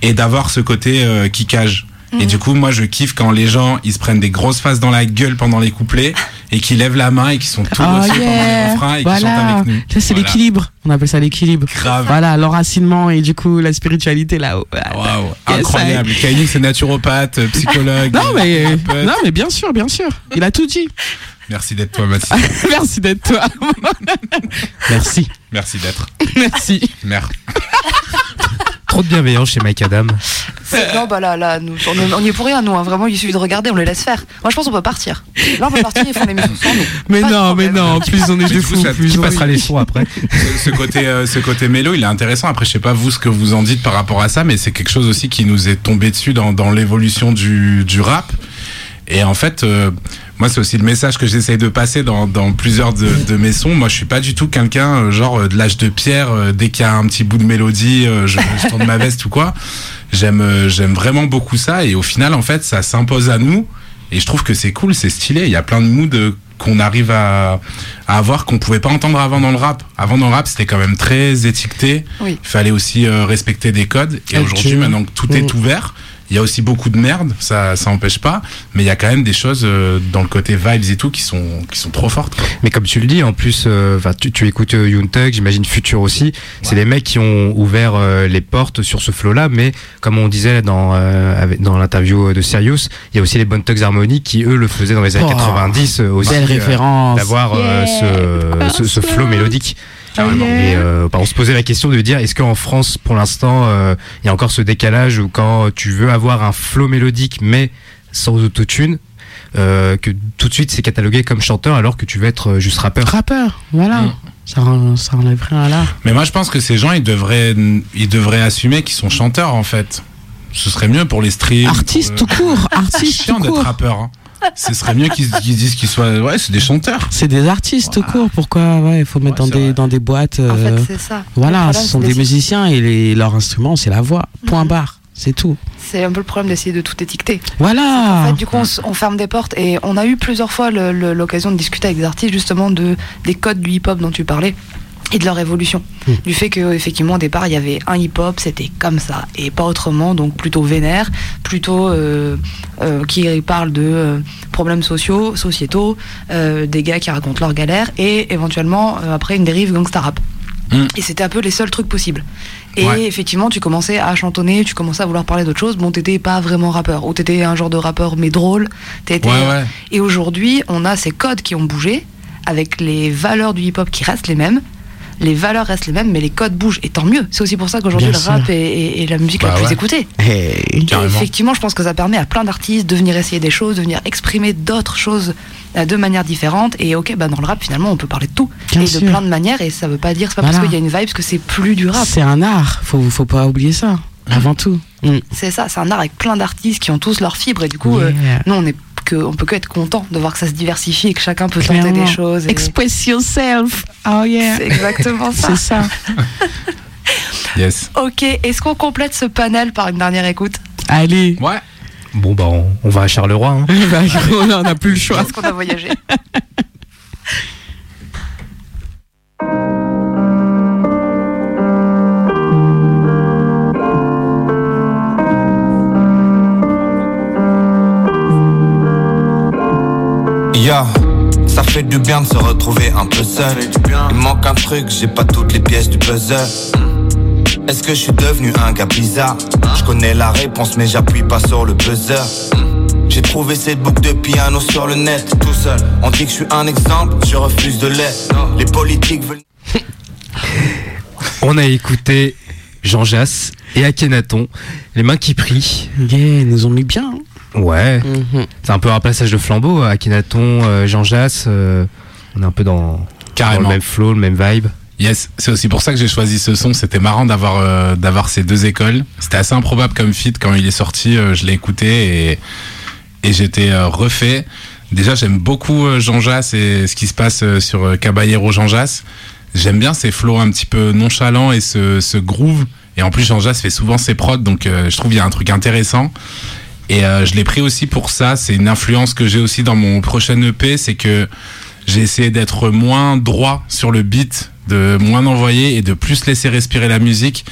Speaker 10: et d'avoir ce côté euh, kickage. Et
Speaker 9: Mhm.
Speaker 10: du coup, moi, je kiffe quand les gens, ils se prennent des grosses faces dans la gueule pendant les couplets <laughs> et qu'ils lèvent la main et qu'ils sont tout
Speaker 9: Oh
Speaker 10: refait pendant les et qu'ils chantent
Speaker 9: Voilà.
Speaker 10: avec nous.
Speaker 9: Ça, c'est
Speaker 10: Voilà.
Speaker 9: l'équilibre. On appelle ça l'équilibre.
Speaker 10: Grave.
Speaker 9: Voilà, l'enracinement et du coup, la spiritualité là-haut.
Speaker 10: Waouh,
Speaker 9: Yes,
Speaker 10: incroyable.
Speaker 9: I-
Speaker 10: Kaini, c'est naturopathe, euh, psychologue.
Speaker 9: Non, mais, non, mais bien sûr, bien sûr. Il a tout dit.
Speaker 10: Merci d'être toi, Mathis. <laughs>
Speaker 9: Merci d'être toi. Merci.
Speaker 10: Merci d'être.
Speaker 9: Merci.
Speaker 10: Merde. <laughs>
Speaker 1: Trop de bienveillance chez Mike Adam.
Speaker 8: Non, bah là, là nous, on, est- on y est pour rien, nous. hein. Vraiment, il suffit de regarder, on les laisse faire. Moi, je pense qu'on peut partir. Là, on peut partir, ils font l'émission sans nous.
Speaker 9: Mais non, mais non, plus on est
Speaker 10: Mais
Speaker 9: de
Speaker 10: du coup,
Speaker 9: fous, plus
Speaker 10: qui
Speaker 9: on
Speaker 10: passera les sons après. ce, ce côté, euh, ce côté mélo, il est intéressant. Après, je sais pas vous ce que vous en dites par rapport à ça, mais c'est quelque chose aussi qui nous est tombé dessus dans, dans l'évolution du, du rap. Et en fait, euh, moi, c'est aussi le message que j'essaye de passer dans, dans plusieurs de, de mes sons. Moi, je suis pas du tout quelqu'un, euh, genre, euh, de l'âge de pierre, euh, dès qu'il y a un petit bout de mélodie, je, je tourne ma veste ou quoi. J'aime, j'aime vraiment beaucoup ça. Et au final, en fait, ça s'impose à nous. Et je trouve que c'est cool, c'est stylé. Il y a plein de moods qu'on arrive à, à avoir qu'on pouvait pas entendre avant dans le rap. Avant dans le rap, c'était quand même très étiqueté.
Speaker 8: Oui.
Speaker 10: Il fallait aussi euh, respecter des codes. Et aujourd'hui, maintenant que tout
Speaker 9: Mm.
Speaker 10: est ouvert, il y a aussi beaucoup de merde, ça ça empêche pas, mais il y a quand même des choses euh, dans le côté vibes et tout qui sont qui sont trop fortes. quoi.
Speaker 1: Mais comme tu le dis, en plus, euh, tu, tu écoutes euh, Yoon Thug, j'imagine Future aussi. C'est les mecs qui ont ouvert euh, les portes sur ce flow-là. Mais comme on disait dans euh, avec- dans l'interview de Sirius, il y a aussi les Bonne Thugs Harmony qui eux le faisaient dans les années
Speaker 9: Oh,
Speaker 1: 90 euh, aussi.
Speaker 9: belle
Speaker 1: euh,
Speaker 9: référence.
Speaker 1: D'avoir euh, ce, ce, ce flow mélodique. Carrément. Et euh, bah, on se posait la question de dire est-ce qu'en France, pour l'instant, euh, il y a encore ce décalage où quand tu veux avoir un flow mélodique mais sans autotune, euh, que tout de suite c'est catalogué comme chanteur alors que tu veux être euh, juste rappeur.
Speaker 9: Rappeur, voilà.
Speaker 10: Mm.
Speaker 9: Ça, ça enlève rien à l'art.
Speaker 10: Mais moi je pense que ces gens ils devraient ils devraient assumer qu'ils sont chanteurs en fait. Ce serait mieux pour les streams.
Speaker 9: Artiste tout court, <laughs>
Speaker 10: C'est
Speaker 9: artiste
Speaker 10: chiant
Speaker 9: tout
Speaker 10: d'être rappeur. hein. Ce serait mieux qu'ils disent qu'ils soient ouais, c'est des chanteurs.
Speaker 9: C'est des artistes tout court. Pourquoi ouais, il faut mettre
Speaker 10: Ouais,
Speaker 9: dans
Speaker 10: c'est
Speaker 9: des
Speaker 10: vrai.
Speaker 9: dans des boîtes.
Speaker 8: En
Speaker 9: euh,
Speaker 8: fait, c'est ça.
Speaker 9: Voilà,
Speaker 8: problème,
Speaker 9: ce sont des musiciens et les, leur instrument c'est la voix. Point barre. C'est tout.
Speaker 8: C'est un peu le problème d'essayer de tout étiqueter.
Speaker 9: Voilà.
Speaker 8: En fait, du coup, on, on ferme des portes et on a eu plusieurs fois l'occasion de discuter avec des artistes justement de, des codes du hip-hop dont tu parlais et de leur évolution.
Speaker 9: Mm.
Speaker 8: Du fait que effectivement au départ il y avait un hip-hop, c'était comme ça et pas autrement, donc plutôt vénère, plutôt euh, euh, qui parle de euh, problèmes sociaux, sociétaux, des gars qui racontent leurs galères et éventuellement après une dérive gangsta rap.
Speaker 10: Mm.
Speaker 8: Et c'était un peu les seuls trucs possibles. Et
Speaker 10: Ouais.
Speaker 8: effectivement, tu commençais à chantonner, tu commençais à vouloir parler d'autre chose. Bon, t'étais pas vraiment rappeur, ou t'étais un genre de rappeur mais drôle. T'étais-
Speaker 10: Ouais ouais.
Speaker 8: Et aujourd'hui, on a ces codes qui ont bougé, avec les valeurs du hip-hop qui restent les mêmes. Les valeurs restent les mêmes, mais les codes bougent. Et tant mieux. C'est aussi pour ça qu'aujourd'hui, le rap est, est- est la musique
Speaker 10: Bah
Speaker 8: la plus
Speaker 10: ouais.
Speaker 8: écoutée.
Speaker 9: Hey.
Speaker 8: Et effectivement, je pense que ça permet à plein d'artistes de venir essayer des choses, de venir exprimer d'autres choses euh, de manière différente. Et ok, bah dans le rap, finalement, on peut parler de tout.
Speaker 9: Bien
Speaker 8: et
Speaker 9: sûr.
Speaker 8: de plein de manières. Et ça veut pas dire, c'est pas
Speaker 9: Voilà.
Speaker 8: parce qu'il y a une vibe que c'est plus du rap.
Speaker 9: C'est un art. Faut faut pas oublier ça. Avant tout. Mm.
Speaker 8: C'est ça, c'est un art avec plein d'artistes qui ont tous leurs fibres. Et du coup, euh,
Speaker 9: Yeah.
Speaker 8: nous, on est que, on peut que être content de voir que ça se diversifie et que chacun peut tenter
Speaker 9: Clairement.
Speaker 8: des choses. et-
Speaker 9: Express yourself. Oh yeah.
Speaker 8: C'est exactement ça.
Speaker 9: C'est ça. <laughs>
Speaker 10: Yes.
Speaker 8: Ok, est-ce qu'on complète ce panel par une dernière écoute?
Speaker 9: Allez.
Speaker 10: Ouais.
Speaker 1: Bon, bah, on, on va à Charleroi. hein. <laughs>
Speaker 9: Bah, on n'a plus le choix.
Speaker 8: Est-ce qu'on a voyagé <laughs>
Speaker 12: Ya, ça fait du bien de se retrouver un peu seul. Il manque un truc, j'ai pas toutes les pièces du puzzle. Est-ce que je suis devenu un gars bizarre? Je connais la réponse, mais j'appuie pas sur le buzzer. J'ai trouvé cette boucle de piano sur le net, tout seul. On dit que je suis un exemple, je refuse de l'être. Les politiques veulent.
Speaker 1: On a écouté Jean Jass et Akhenaton, les mains qui prient.
Speaker 9: Yeah, ils nous ont mis bien. hein.
Speaker 1: Ouais.
Speaker 9: Mhm.
Speaker 1: C'est un peu un passage de flambeau. Akhenaton, euh, Jean Jass, euh, on est un peu dans, le même flow, le même vibe.
Speaker 10: Yes, c'est aussi pour ça que j'ai choisi ce son. C'était marrant d'avoir euh, d'avoir ces deux écoles. C'était assez improbable comme feat quand il est sorti. euh, je l'ai écouté et et j'étais euh, refait. Déjà, j'aime beaucoup euh, Jean Jass et ce qui se passe euh, sur euh, Caballero Jean Jass. J'aime bien ces flows un petit peu nonchalants et ce, ce groove. Et en plus, Jean Jass fait souvent ses prods, donc euh, je trouve qu'il y a un truc intéressant. Et euh, je l'ai pris aussi pour ça. C'est une influence que j'ai aussi dans mon prochain EP, c'est que j'ai essayé d'être moins droit sur le beat, de moins envoyer et de plus laisser respirer la musique.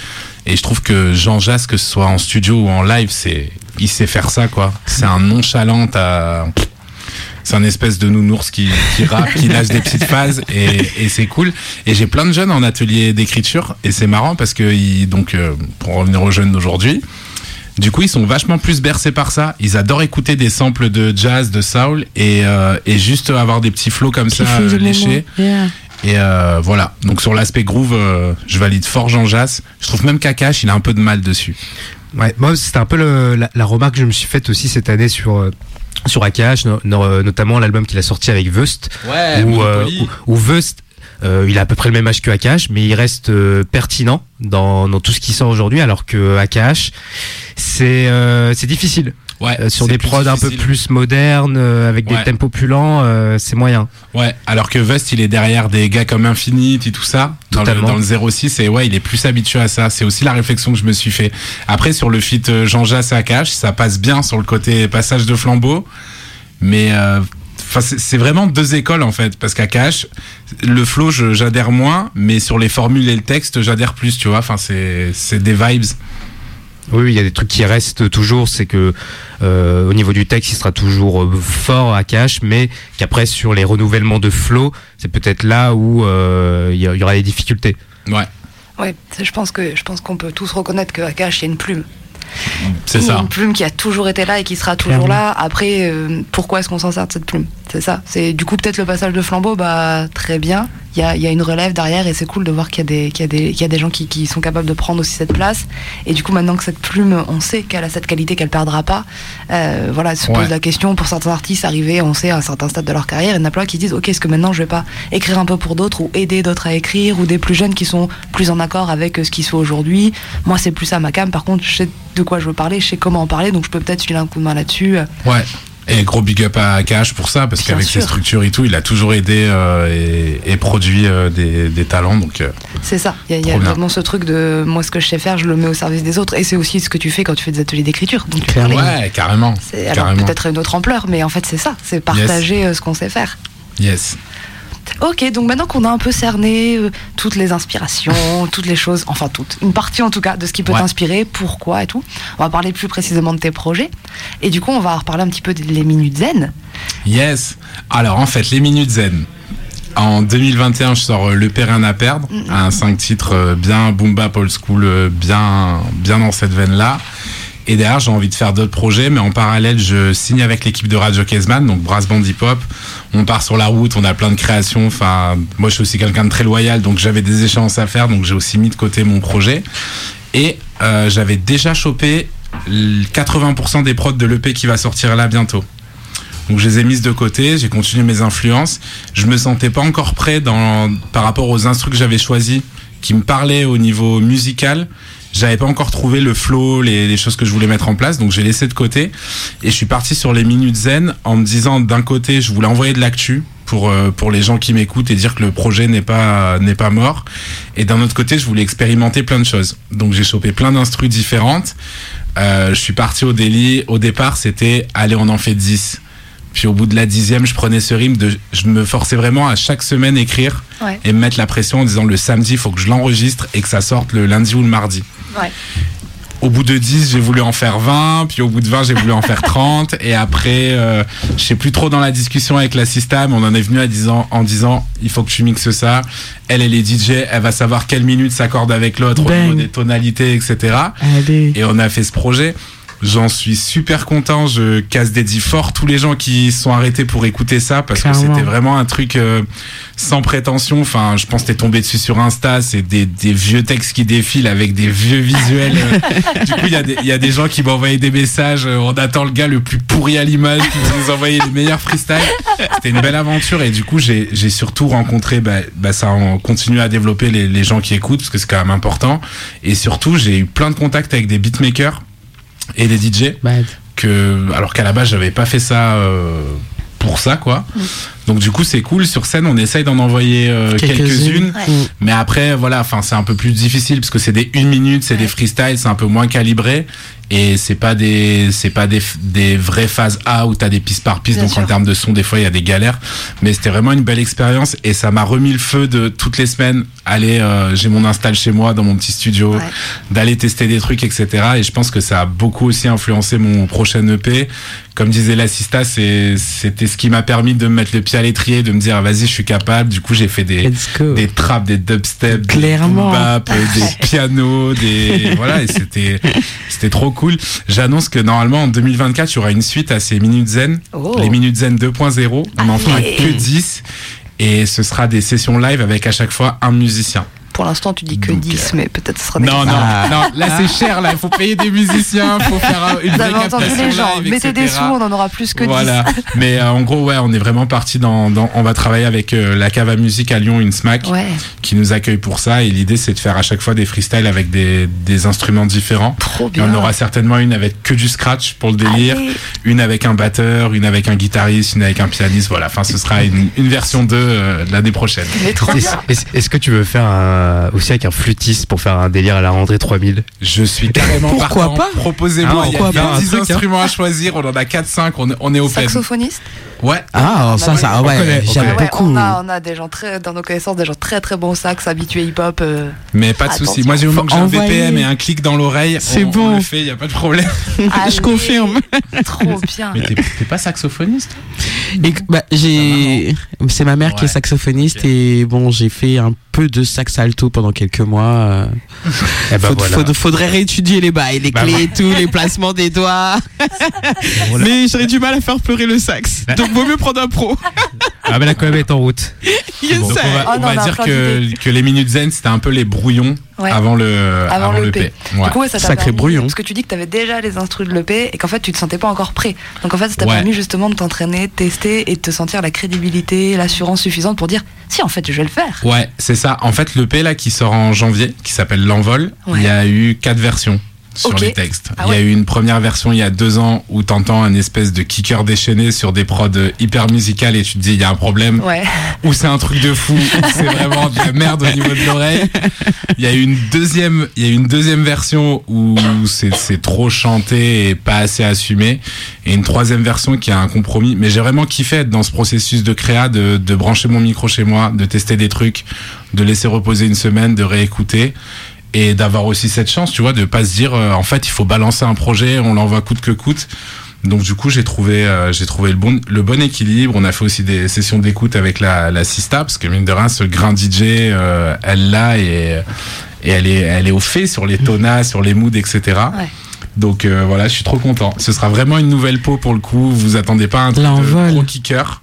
Speaker 10: Et je trouve que Jean Jass, que ce soit en studio ou en live, c'est, il sait faire ça, quoi. C'est un nonchalant, t'as- c'est un espèce de nounours qui, qui rappe, qui lâche des petites phases et, et c'est cool. Et j'ai plein de jeunes en atelier d'écriture et c'est marrant parce que ils, donc euh, pour revenir aux jeunes d'aujourd'hui, du coup ils sont vachement plus bercés par ça. Ils adorent écouter des samples de jazz, de soul et, euh, et juste avoir des petits flows comme ça euh, léchés.
Speaker 9: Yeah.
Speaker 10: Et euh, voilà. Donc sur l'aspect groove, euh, je valide fort Jean Jass. Je trouve même qu'Akash, il a un peu de mal dessus.
Speaker 1: Ouais, moi c'était un peu le- la, la remarque que je me suis faite aussi cette année sur euh, sur AKH, no- no- notamment l'album qu'il a sorti avec Vust,
Speaker 10: Ouais,
Speaker 1: où, euh,
Speaker 10: Monopoly.
Speaker 1: où, où Vust, euh, il a à peu près le même âge que AKH, mais il reste euh, pertinent dans, dans tout ce qui sort aujourd'hui, alors que AKH, c'est euh, c'est difficile.
Speaker 10: Ouais,
Speaker 1: Euh, sur des prods un peu plus modernes, euh, avec
Speaker 10: Ouais.
Speaker 1: des tempos euh, c'est moyen.
Speaker 10: Ouais, alors que Vust, il est derrière des gars comme Infinite et tout ça, dans le,
Speaker 1: Totalement.
Speaker 10: dans le 06, et ouais, il est plus habitué à ça. C'est aussi la réflexion que je me suis fait. Après, sur le feat Jean Jass et Akash, ça passe bien sur le côté passage de flambeau, mais euh, enfin, c'est vraiment deux écoles en fait, parce qu'Akash, le flow, j'adhère moins, mais sur les formules et le texte, j'adhère plus, tu vois. Enfin, c'est c'est des vibes.
Speaker 1: Oui, il y a des trucs qui restent toujours, c'est que euh, au niveau du texte, il sera toujours euh, fort à cash, mais qu'après sur les renouvellements de flow, c'est peut-être là où euh, il y, aura des difficultés.
Speaker 10: Ouais,
Speaker 8: Ouais, c'est- je pense que je pense qu'on peut tous reconnaître que Akash, il y a une plume.
Speaker 10: C'est ça.
Speaker 8: Une plume qui a toujours été là et qui sera toujours là. Après, euh, pourquoi est-ce qu'on s'en sert de cette plume? C'est ça. C'est du coup peut-être le passage de flambeau, bah très bien. Il y a, y a une relève derrière et c'est cool de voir qu'il y a des qu'il y a des qu'il y a des gens qui, qui sont capables de prendre aussi cette place. Et du coup maintenant que cette plume, on sait qu'elle a cette qualité qu'elle perdra pas. euh, voilà, se
Speaker 10: Ouais.
Speaker 8: pose la question pour certains artistes arrivés, on sait à un certain stade de leur carrière, il y en a plein qui disent ok est-ce que maintenant je vais pas écrire un peu pour d'autres ou aider d'autres à écrire ou des plus jeunes qui sont plus en accord avec euh, ce qui se fait aujourd'hui? Moi c'est plus ça ma cam. Par contre je sais de quoi je veux parler, je sais comment en parler, donc je peux peut-être filer un coup de main là-dessus.
Speaker 10: Ouais. Et gros big up à Akash pour ça, parce qu'avec ses structures et tout, il a toujours aidé euh, et, et produit euh, des, des talents. Donc, euh,
Speaker 8: C'est ça. Il y a, y a vraiment ce truc de moi ce que je sais faire, je le mets au service des autres. Et c'est aussi ce que tu fais quand tu fais des ateliers d'écriture. Donc tu parlais.
Speaker 10: ouais, carrément. Carrément.
Speaker 8: peut-être une autre ampleur, mais en fait c'est ça, c'est partager euh, ce qu'on sait faire.
Speaker 10: Yes.
Speaker 8: Ok, donc maintenant qu'on a un peu cerné euh, toutes les inspirations, <laughs> toutes les choses, enfin toutes, une partie en tout cas de ce qui peut
Speaker 10: Ouais.
Speaker 8: t'inspirer, pourquoi et tout, on va parler plus précisément de tes projets. Et du coup, on va reparler un petit peu des minutes zen.
Speaker 10: Yes. Alors, en fait, les minutes zen. En 2021, je sors euh, Le Père Rien à perdre, un 5 titres euh, bien boom bap old school, bien, bien dans cette veine-là. Et derrière, j'ai envie de faire d'autres projets, mais en parallèle, je signe avec l'équipe de Radio Kezman, donc Brass Band Hip Hop. On part sur la route, on a plein de créations. Enfin, moi, je suis aussi quelqu'un de très loyal, donc j'avais des échéances à faire, donc j'ai aussi mis de côté mon projet. Et euh, j'avais déjà chopé l- 80% des prods de l'EP qui va sortir là bientôt. Donc je les ai mises de côté, j'ai continué mes influences. Je me sentais pas encore prêt dans, par rapport aux instrus que j'avais choisis, qui me parlaient au niveau musical. J'avais pas encore trouvé le flow, les, choses que je voulais mettre en place, donc j'ai laissé de côté. Et je suis parti sur les minutes zen en me disant d'un côté, je voulais envoyer de l'actu, pour euh, pour les gens qui m'écoutent et dire que le projet n'est pas n'est pas mort. Et d'un autre côté, je voulais expérimenter plein de choses. Donc j'ai chopé plein d'instrus différentes. Euh, je suis parti au délit. Au départ, c'était allez, on en fait 10. Puis au bout de la dixième, je prenais ce rythme de, je me forçais vraiment à chaque semaine écrire
Speaker 8: Ouais.
Speaker 10: et me mettre la pression en disant le samedi, il faut que je l'enregistre et que ça sorte le lundi ou le mardi.
Speaker 8: Ouais.
Speaker 10: Au bout de 10, j'ai voulu en faire 20, puis au bout de 20, j'ai voulu en faire <laughs> 30, et après, euh, je sais plus trop dans la discussion avec la Sista, mais on en est venu à disant, en disant, il faut que tu mixes ça. Elle, elle est DJ, elle va savoir quelle minute s'accorde avec l'autre, au niveau des tonalités, etc.
Speaker 9: Allez.
Speaker 10: Et on a fait ce projet. J'en suis super content. Je casse des dits fort tous les gens qui sont arrêtés pour écouter ça parce que c'était vraiment un truc euh, sans prétention. Enfin, je pense que t'es tombé dessus sur Insta. C'est des, des vieux textes qui défilent avec des vieux visuels. Euh, <laughs> du coup, il y, a des- il y a des gens qui m'ont envoyé des messages. euh, On attend le gars le plus pourri à l'image qui nous envoyer les meilleurs freestyles. C'était une belle aventure et du coup, j'ai j'ai surtout rencontré, bah, bah, ça on continue à développer les, les gens qui écoutent parce que c'est quand même important. Et surtout, j'ai eu plein de contacts avec des beatmakers et des DJ que alors qu'à la base j'avais pas fait ça euh, pour ça quoi donc du coup c'est cool. Sur scène on essaye d'en envoyer euh,
Speaker 9: Quelques-unes. Ouais.
Speaker 10: mais après voilà enfin c'est un peu plus difficile parce que c'est des une minute c'est des freestyles c'est un peu moins calibré. Et c'est pas des c'est pas des, des vraies phases A où t'as des pistes par piste.
Speaker 8: Bien
Speaker 10: donc en termes de son des fois il y a des galères. Mais c'était vraiment une belle expérience et ça m'a remis le feu de toutes les semaines. Aller euh, j'ai mon install chez moi dans mon petit studio d'aller tester des trucs etc et je pense que ça a beaucoup aussi influencé mon prochain EP comme disait l'assista c'est c'était ce qui m'a permis de me mettre le pied à l'étrier de me dire vas-y je suis capable. Du coup j'ai fait des des traps des dubstep
Speaker 9: Clairement.
Speaker 10: des bap, des <laughs> pianos des voilà et c'était c'était trop cool. J'annonce que normalement en 2024 il y aura une suite à ces minutes zen.
Speaker 8: Oh.
Speaker 10: les minutes zen 2.0 on en fera que 10 et ce sera des sessions live avec à chaque fois un musicien
Speaker 8: Pour l'instant, tu dis que 10, mais peut-être ce sera
Speaker 10: non, non,
Speaker 8: Ah.
Speaker 10: non, là c'est cher, là, il faut payer des musiciens, faut faire un- une
Speaker 8: Vous
Speaker 10: vraie
Speaker 8: avez entendu
Speaker 10: captation
Speaker 8: les gens.
Speaker 10: live,
Speaker 8: Mettez des sous, on en aura plus que 10.
Speaker 10: Voilà. <laughs> Mais euh, en gros, ouais, on est vraiment parti dans, dans- on va travailler avec euh, la cave à musique à Lyon, une SMAC,
Speaker 8: Ouais.
Speaker 10: qui nous accueille pour ça. Et l'idée, c'est de faire à chaque fois des freestyles avec des, des instruments différents.
Speaker 8: Trop
Speaker 10: Et on
Speaker 8: bien.
Speaker 10: aura certainement une avec que du scratch pour le délire,
Speaker 8: Allez.
Speaker 10: une avec un batteur, une avec un guitariste, une avec un pianiste. Voilà. Enfin, ce sera une, une version 2 euh, de l'année prochaine.
Speaker 1: Est-ce est-ce- est-ce que tu veux faire un- aussi avec un flûtiste pour faire un délire à la rentrée 3000
Speaker 10: Je suis carrément
Speaker 1: Pourquoi
Speaker 10: partant.
Speaker 1: pas
Speaker 10: Proposez-moi,
Speaker 1: Ah,
Speaker 10: il y a
Speaker 1: pourquoi
Speaker 10: bien
Speaker 1: pas, un
Speaker 10: 10
Speaker 1: truc, hein.
Speaker 10: instruments à choisir, on en a 4-5, on, est- on est open.
Speaker 8: Saxophoniste
Speaker 10: Ouais.
Speaker 9: Ah, ça, ça, ouais,
Speaker 10: connaît, on
Speaker 9: j'aime.
Speaker 8: Ouais,
Speaker 9: beaucoup.
Speaker 8: on, a, on a des gens très, dans nos connaissances, des gens très très bons au sax, habitués hip-hop. euh.
Speaker 10: Mais pas de souci. Moi, du moment que j'ai un. BPM et un clic dans l'oreille,
Speaker 9: C'est
Speaker 10: on,
Speaker 9: bon.
Speaker 10: on le fait, il n'y a pas de problème. <laughs>
Speaker 9: Je confirme.
Speaker 8: Trop bien.
Speaker 10: Mais t'es pas saxophoniste
Speaker 9: Et bah, j'ai, c'est ma mère qui est
Speaker 10: Ouais.
Speaker 9: saxophoniste et bon, j'ai fait un peu de sax alto pendant quelques mois. euh. <laughs>
Speaker 1: Eh ben
Speaker 9: Faud-
Speaker 1: voilà.
Speaker 9: faud- faudrait réétudier les bails, les
Speaker 1: Bah
Speaker 9: clés et tout, les placements des doigts. <laughs> Mais j'aurais du mal à faire pleurer le sax. Donc vaut mieux prendre un pro.
Speaker 1: Ah, mais la com est en route. <laughs>
Speaker 9: Yes,
Speaker 10: Donc, on
Speaker 9: sir.
Speaker 10: va,
Speaker 8: Oh
Speaker 10: on
Speaker 8: non,
Speaker 10: va dire que, que les minutes zen, c'était un peu les brouillons
Speaker 8: Ouais.
Speaker 10: avant le,
Speaker 8: Avant, le
Speaker 10: l'EP.
Speaker 8: P.
Speaker 10: Ouais.
Speaker 8: Du coup, ouais, ça t'a
Speaker 9: Sacré
Speaker 8: permis-
Speaker 9: brouillon.
Speaker 8: Parce que tu dis que tu avais déjà les instrus de l'EP et qu'en fait, tu te sentais pas encore prêt. Donc en fait, ça t'a
Speaker 10: Ouais.
Speaker 8: permis justement de t'entraîner, de tester et de te sentir la crédibilité, l'assurance suffisante pour dire si, en fait, je vais le faire.
Speaker 10: Ouais, c'est ça. En fait, l'EP là qui sort en janvier, qui s'appelle L'Envol,
Speaker 8: Ouais.
Speaker 10: il y a eu quatre versions sur les textes.
Speaker 8: Ah
Speaker 10: il y a eu une première version il y a deux ans où t'entends un espèce de kicker déchaîné sur des prods hyper musicales et tu te dis il y a un problème.
Speaker 8: Ouais.
Speaker 10: Ou c'est un truc de fou, ou c'est vraiment de la merde au niveau de l'oreille. Il y a eu une deuxième, il y a eu une deuxième version où c'est c'est trop chanté et pas assez assumé, et une troisième version qui a un compromis. Mais j'ai vraiment kiffé être dans ce processus de créa, de, de brancher mon micro chez moi, de tester des trucs, de laisser reposer une semaine, de réécouter. Et d'avoir aussi cette chance, tu vois, de pas se dire, euh, en fait, il faut balancer un projet, on l'envoie coûte que coûte. Donc du coup, j'ai trouvé, euh, j'ai trouvé le bon, le bon équilibre. On a fait aussi des sessions d'écoute avec la, la Sista, parce que mine de rien, ce grain DJ, euh, elle l'a et, et elle est, elle est au fait sur les tonas, sur les moods, etc.
Speaker 8: Ouais.
Speaker 10: Donc euh, voilà, je suis trop content. Ce sera vraiment une nouvelle peau pour le coup. Vous attendez pas un truc de gros kicker.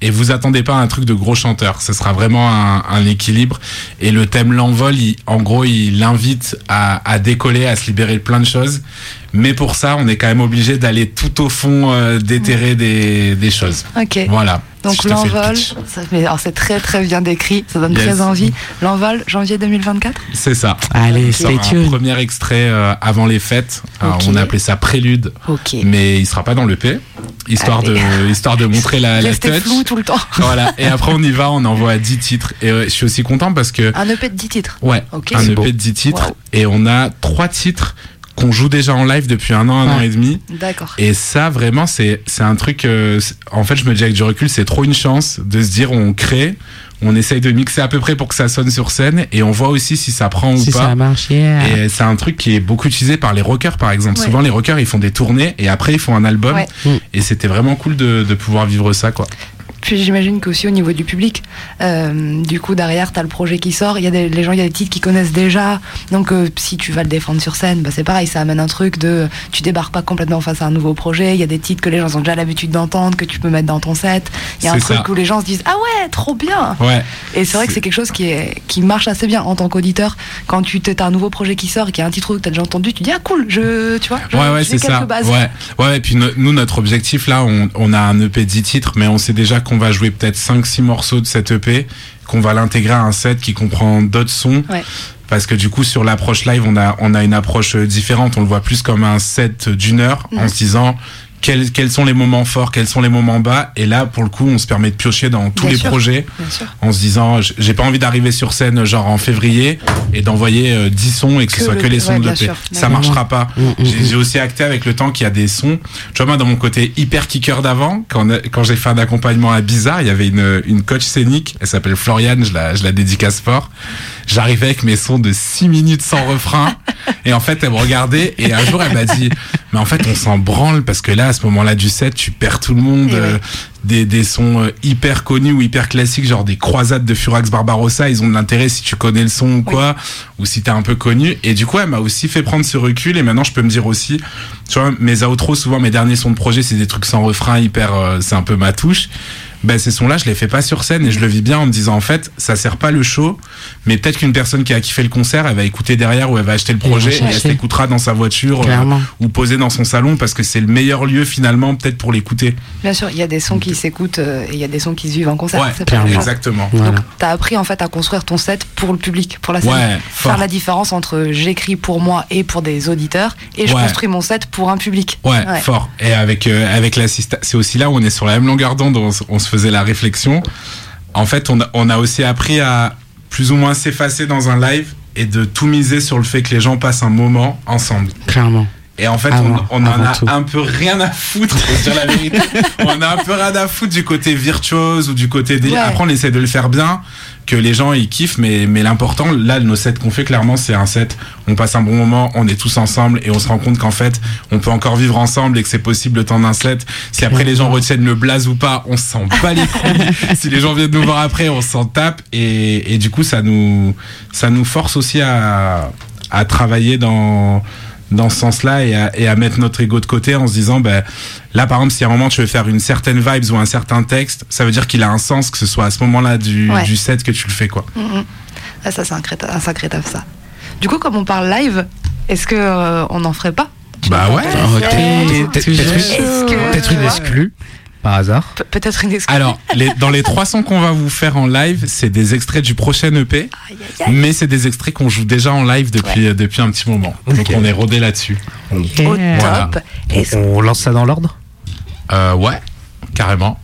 Speaker 10: Et vous attendez pas un truc de gros chanteur. Ce sera vraiment un, équilibre. Et le thème l'envol, en gros, il invite à, décoller, à se libérer plein de choses. Mais pour ça, on est quand même obligé d'aller tout au fond, euh, déterrer des, des choses.
Speaker 8: Ok.
Speaker 10: Voilà.
Speaker 8: Donc
Speaker 10: le
Speaker 8: l'envol, alors c'est très très bien décrit, ça donne
Speaker 10: Yes.
Speaker 8: très envie. L'envol, janvier 2024
Speaker 10: C'est ça.
Speaker 9: Allez, stay
Speaker 10: un
Speaker 9: tuned.
Speaker 10: premier extrait euh, avant les fêtes. Alors,
Speaker 8: Ok.
Speaker 10: on a appelé ça Prélude.
Speaker 8: Ok.
Speaker 10: Mais il sera pas dans l'EP. Histoire de, histoire de <laughs> montrer la, la touch.
Speaker 8: flou tout le temps. <laughs>
Speaker 10: Voilà. Et après, on y va, on envoie 10 titres. Et euh, je suis aussi content parce que,
Speaker 8: Un EP de 10 titres.
Speaker 10: ouais,
Speaker 8: Ok.
Speaker 10: un
Speaker 8: C'est
Speaker 10: EP
Speaker 8: beau.
Speaker 10: de 10 titres.
Speaker 8: Wow.
Speaker 10: Et on a trois titres qu'on joue déjà en live depuis un an, un an et demi.
Speaker 8: D'accord.
Speaker 10: Et ça, vraiment, c'est c'est un truc. euh, en fait, je me dis avec du recul, c'est trop une chance de se dire on crée, on essaye de mixer à peu près pour que ça sonne sur scène, et on voit aussi si ça prend
Speaker 9: Si
Speaker 10: ou pas.
Speaker 9: ça marche, yeah.
Speaker 10: Et c'est un truc qui est beaucoup utilisé par les rockers, par exemple.
Speaker 8: Ouais.
Speaker 10: Souvent, les rockers, ils font des tournées et après, ils font un album.
Speaker 8: Ouais.
Speaker 10: Et c'était vraiment cool de, de pouvoir vivre ça, quoi.
Speaker 8: Puis j'imagine qu'aussi au niveau du public, euh, du coup derrière t'as le projet qui sort, il y a des, les gens, il y a des titres qui connaissent déjà, donc euh, si tu vas le défendre sur scène, bah, c'est pareil, ça amène un truc de, tu débarques pas complètement face à un nouveau projet, il y a des titres que les gens ont déjà l'habitude d'entendre, que tu peux mettre dans ton set, il y a un truc
Speaker 10: ça.
Speaker 8: où les gens se disent ah ouais trop bien,
Speaker 10: Ouais.
Speaker 8: et c'est vrai que c'est quelque chose qui est qui marche assez bien en tant qu'auditeur quand tu as un nouveau projet qui sort et qu'il y a un titre que t'as déjà entendu, tu dis ah cool, je tu vois, je-
Speaker 10: Ouais, ouais, c'est ça.
Speaker 8: bases.
Speaker 10: Ouais, ouais, et puis no- nous, notre objectif, là, on, on a un EP de 10 titres, mais on sait déjà qu'on va jouer peut-être 5-6 morceaux de cet EP, qu'on va l'intégrer à un set qui comprend d'autres sons.
Speaker 8: Ouais.
Speaker 10: Parce que du coup, sur l'approche live, on a, on a une approche euh, différente. On le voit plus comme un set d'une heure, en
Speaker 8: Mhm.
Speaker 10: se disant quels, quels sont les moments forts, quels sont les moments bas? Et là, pour le coup, on se permet de piocher dans tous
Speaker 8: Bien
Speaker 10: les
Speaker 8: sûr,
Speaker 10: projets
Speaker 8: bien sûr.
Speaker 10: en se disant j'ai pas envie d'arriver sur scène genre en février et d'envoyer euh, 10 sons et que ce
Speaker 8: Que
Speaker 10: soit
Speaker 8: le-
Speaker 10: que les sons
Speaker 8: ouais,
Speaker 10: de l'EP.
Speaker 8: sûr,
Speaker 10: Ça marchera pas.
Speaker 9: Mm, mm,
Speaker 10: J'ai
Speaker 9: mm.
Speaker 10: j'ai aussi acté avec le temps qu'il y a des sons. Tu vois, moi, dans mon côté hyper kicker d'avant, quand j'ai fait un accompagnement à Bizarre, il y avait une, une coach scénique, elle s'appelle Floriane, je la, je la dédicace fort. J'arrivais avec mes sons de 6 minutes sans refrain. et en fait, elle me regardait et un jour, elle m'a dit, mais en fait, on s'en branle parce que là, à ce moment-là du set, tu perds tout le monde.
Speaker 8: Ouais.
Speaker 10: euh, des, des sons euh, hyper connus ou hyper classiques, genre des croisades de Furax Barbarossa, ils ont de l'intérêt si tu connais le son ou quoi, ou si t'es un peu connu. Et du coup, elle m'a aussi fait prendre ce recul. Et maintenant, je peux me dire aussi, tu vois, mes outros, souvent mes derniers sons de projet, c'est des trucs sans refrain, hyper, euh, c'est un peu ma touche. Ben, ces sons-là, je les fais pas sur scène et je le vis bien en me disant, en fait, ça sert pas le show, mais peut-être qu'une personne qui a kiffé le concert, elle va écouter derrière ou elle va acheter le
Speaker 9: Elle
Speaker 10: projet et elle
Speaker 9: chercher.
Speaker 10: s'écoutera dans sa voiture euh, ou posée dans son salon parce que c'est le meilleur lieu finalement peut-être pour l'écouter.
Speaker 8: Bien sûr, il y a des sons qui s'écoutent euh, et il y a des sons qui se vivent en concert.
Speaker 10: Ouais, exactement.
Speaker 9: Voilà.
Speaker 8: Donc, t'as appris en fait à construire ton set pour le public, pour la scène.
Speaker 10: Ouais.
Speaker 8: Faire la différence entre j'écris pour moi et pour des auditeurs et je
Speaker 10: Ouais.
Speaker 8: construis mon set pour un public.
Speaker 10: Ouais, fort. Et avec euh, avec l'assistant, c'est aussi là où on est sur la même longueur d'onde. On, s- on se faisait la réflexion. En fait, on a, on a aussi appris à plus ou moins s'effacer dans un live et de tout miser sur le fait que les gens passent un moment ensemble.
Speaker 9: Clairement.
Speaker 10: Et en fait,
Speaker 9: Avant-
Speaker 10: on, on en a
Speaker 9: tout.
Speaker 10: un peu rien à foutre, la vérité. <laughs> on a un peu rien à foutre du côté virtuose ou du côté.
Speaker 8: Ouais.
Speaker 10: Après, on essaie de le faire bien, que les gens ils kiffent, mais, mais l'important, là, nos sets qu'on fait, clairement, c'est un set. On passe un bon moment, on est tous ensemble et on se rend compte qu'en fait, on peut encore vivre ensemble et que c'est possible le temps d'un set. Si après les gens retiennent le blaze ou pas, on s'en bat les couilles. <laughs> si les gens viennent nous voir après, on s'en tape et, et du coup, ça nous, ça nous force aussi à, à travailler dans dans ce sens-là et à, et à mettre notre ego de côté en se disant ben là par exemple si à un moment tu veux faire une certaine vibes ou un certain texte ça veut dire qu'il a un sens que ce soit à ce moment-là du,
Speaker 8: Ouais.
Speaker 10: du set que tu le fais quoi
Speaker 8: Mm, mm. Ah, ça, c'est un, un sacré taf, ça. Du coup, comme on parle live, est-ce que euh, on n'en ferait pas?
Speaker 10: Bah ouais
Speaker 1: peut-être une exclue, par hasard.
Speaker 8: Pe- Peut-être une excuse.
Speaker 10: alors les, <laughs> dans les trois sons qu'on va vous faire en live c'est des extraits du prochain EP mais c'est des extraits qu'on joue déjà en live depuis, depuis un petit moment donc on est rodé là-dessus
Speaker 8: Au
Speaker 9: Yeah.
Speaker 10: Voilà.
Speaker 8: top.
Speaker 1: On, lance ça dans l'ordre?
Speaker 10: Euh, ouais carrément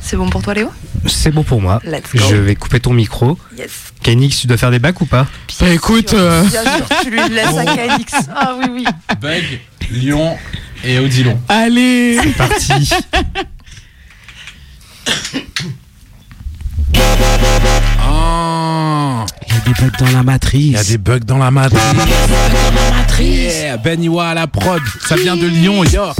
Speaker 8: C'est bon pour toi, Léo?
Speaker 1: C'est bon pour moi.
Speaker 8: Let's go.
Speaker 1: Je vais couper ton micro.
Speaker 8: Yes.
Speaker 1: Kenix, tu dois faire des bacs ou pas?
Speaker 9: Bah écoute,
Speaker 8: Bien
Speaker 9: euh,
Speaker 8: sûr, tu lui laisses à KNX. Ah oui, oui.
Speaker 10: Bug Lyon et Odilon
Speaker 9: allez.
Speaker 1: Parti. <laughs>
Speaker 10: oh
Speaker 9: Il y a des bugs dans la matrice.
Speaker 10: Il y a des bugs dans la matrice. Yeah, Ben Iwa à la prod. Ça vient de Lyon, yo.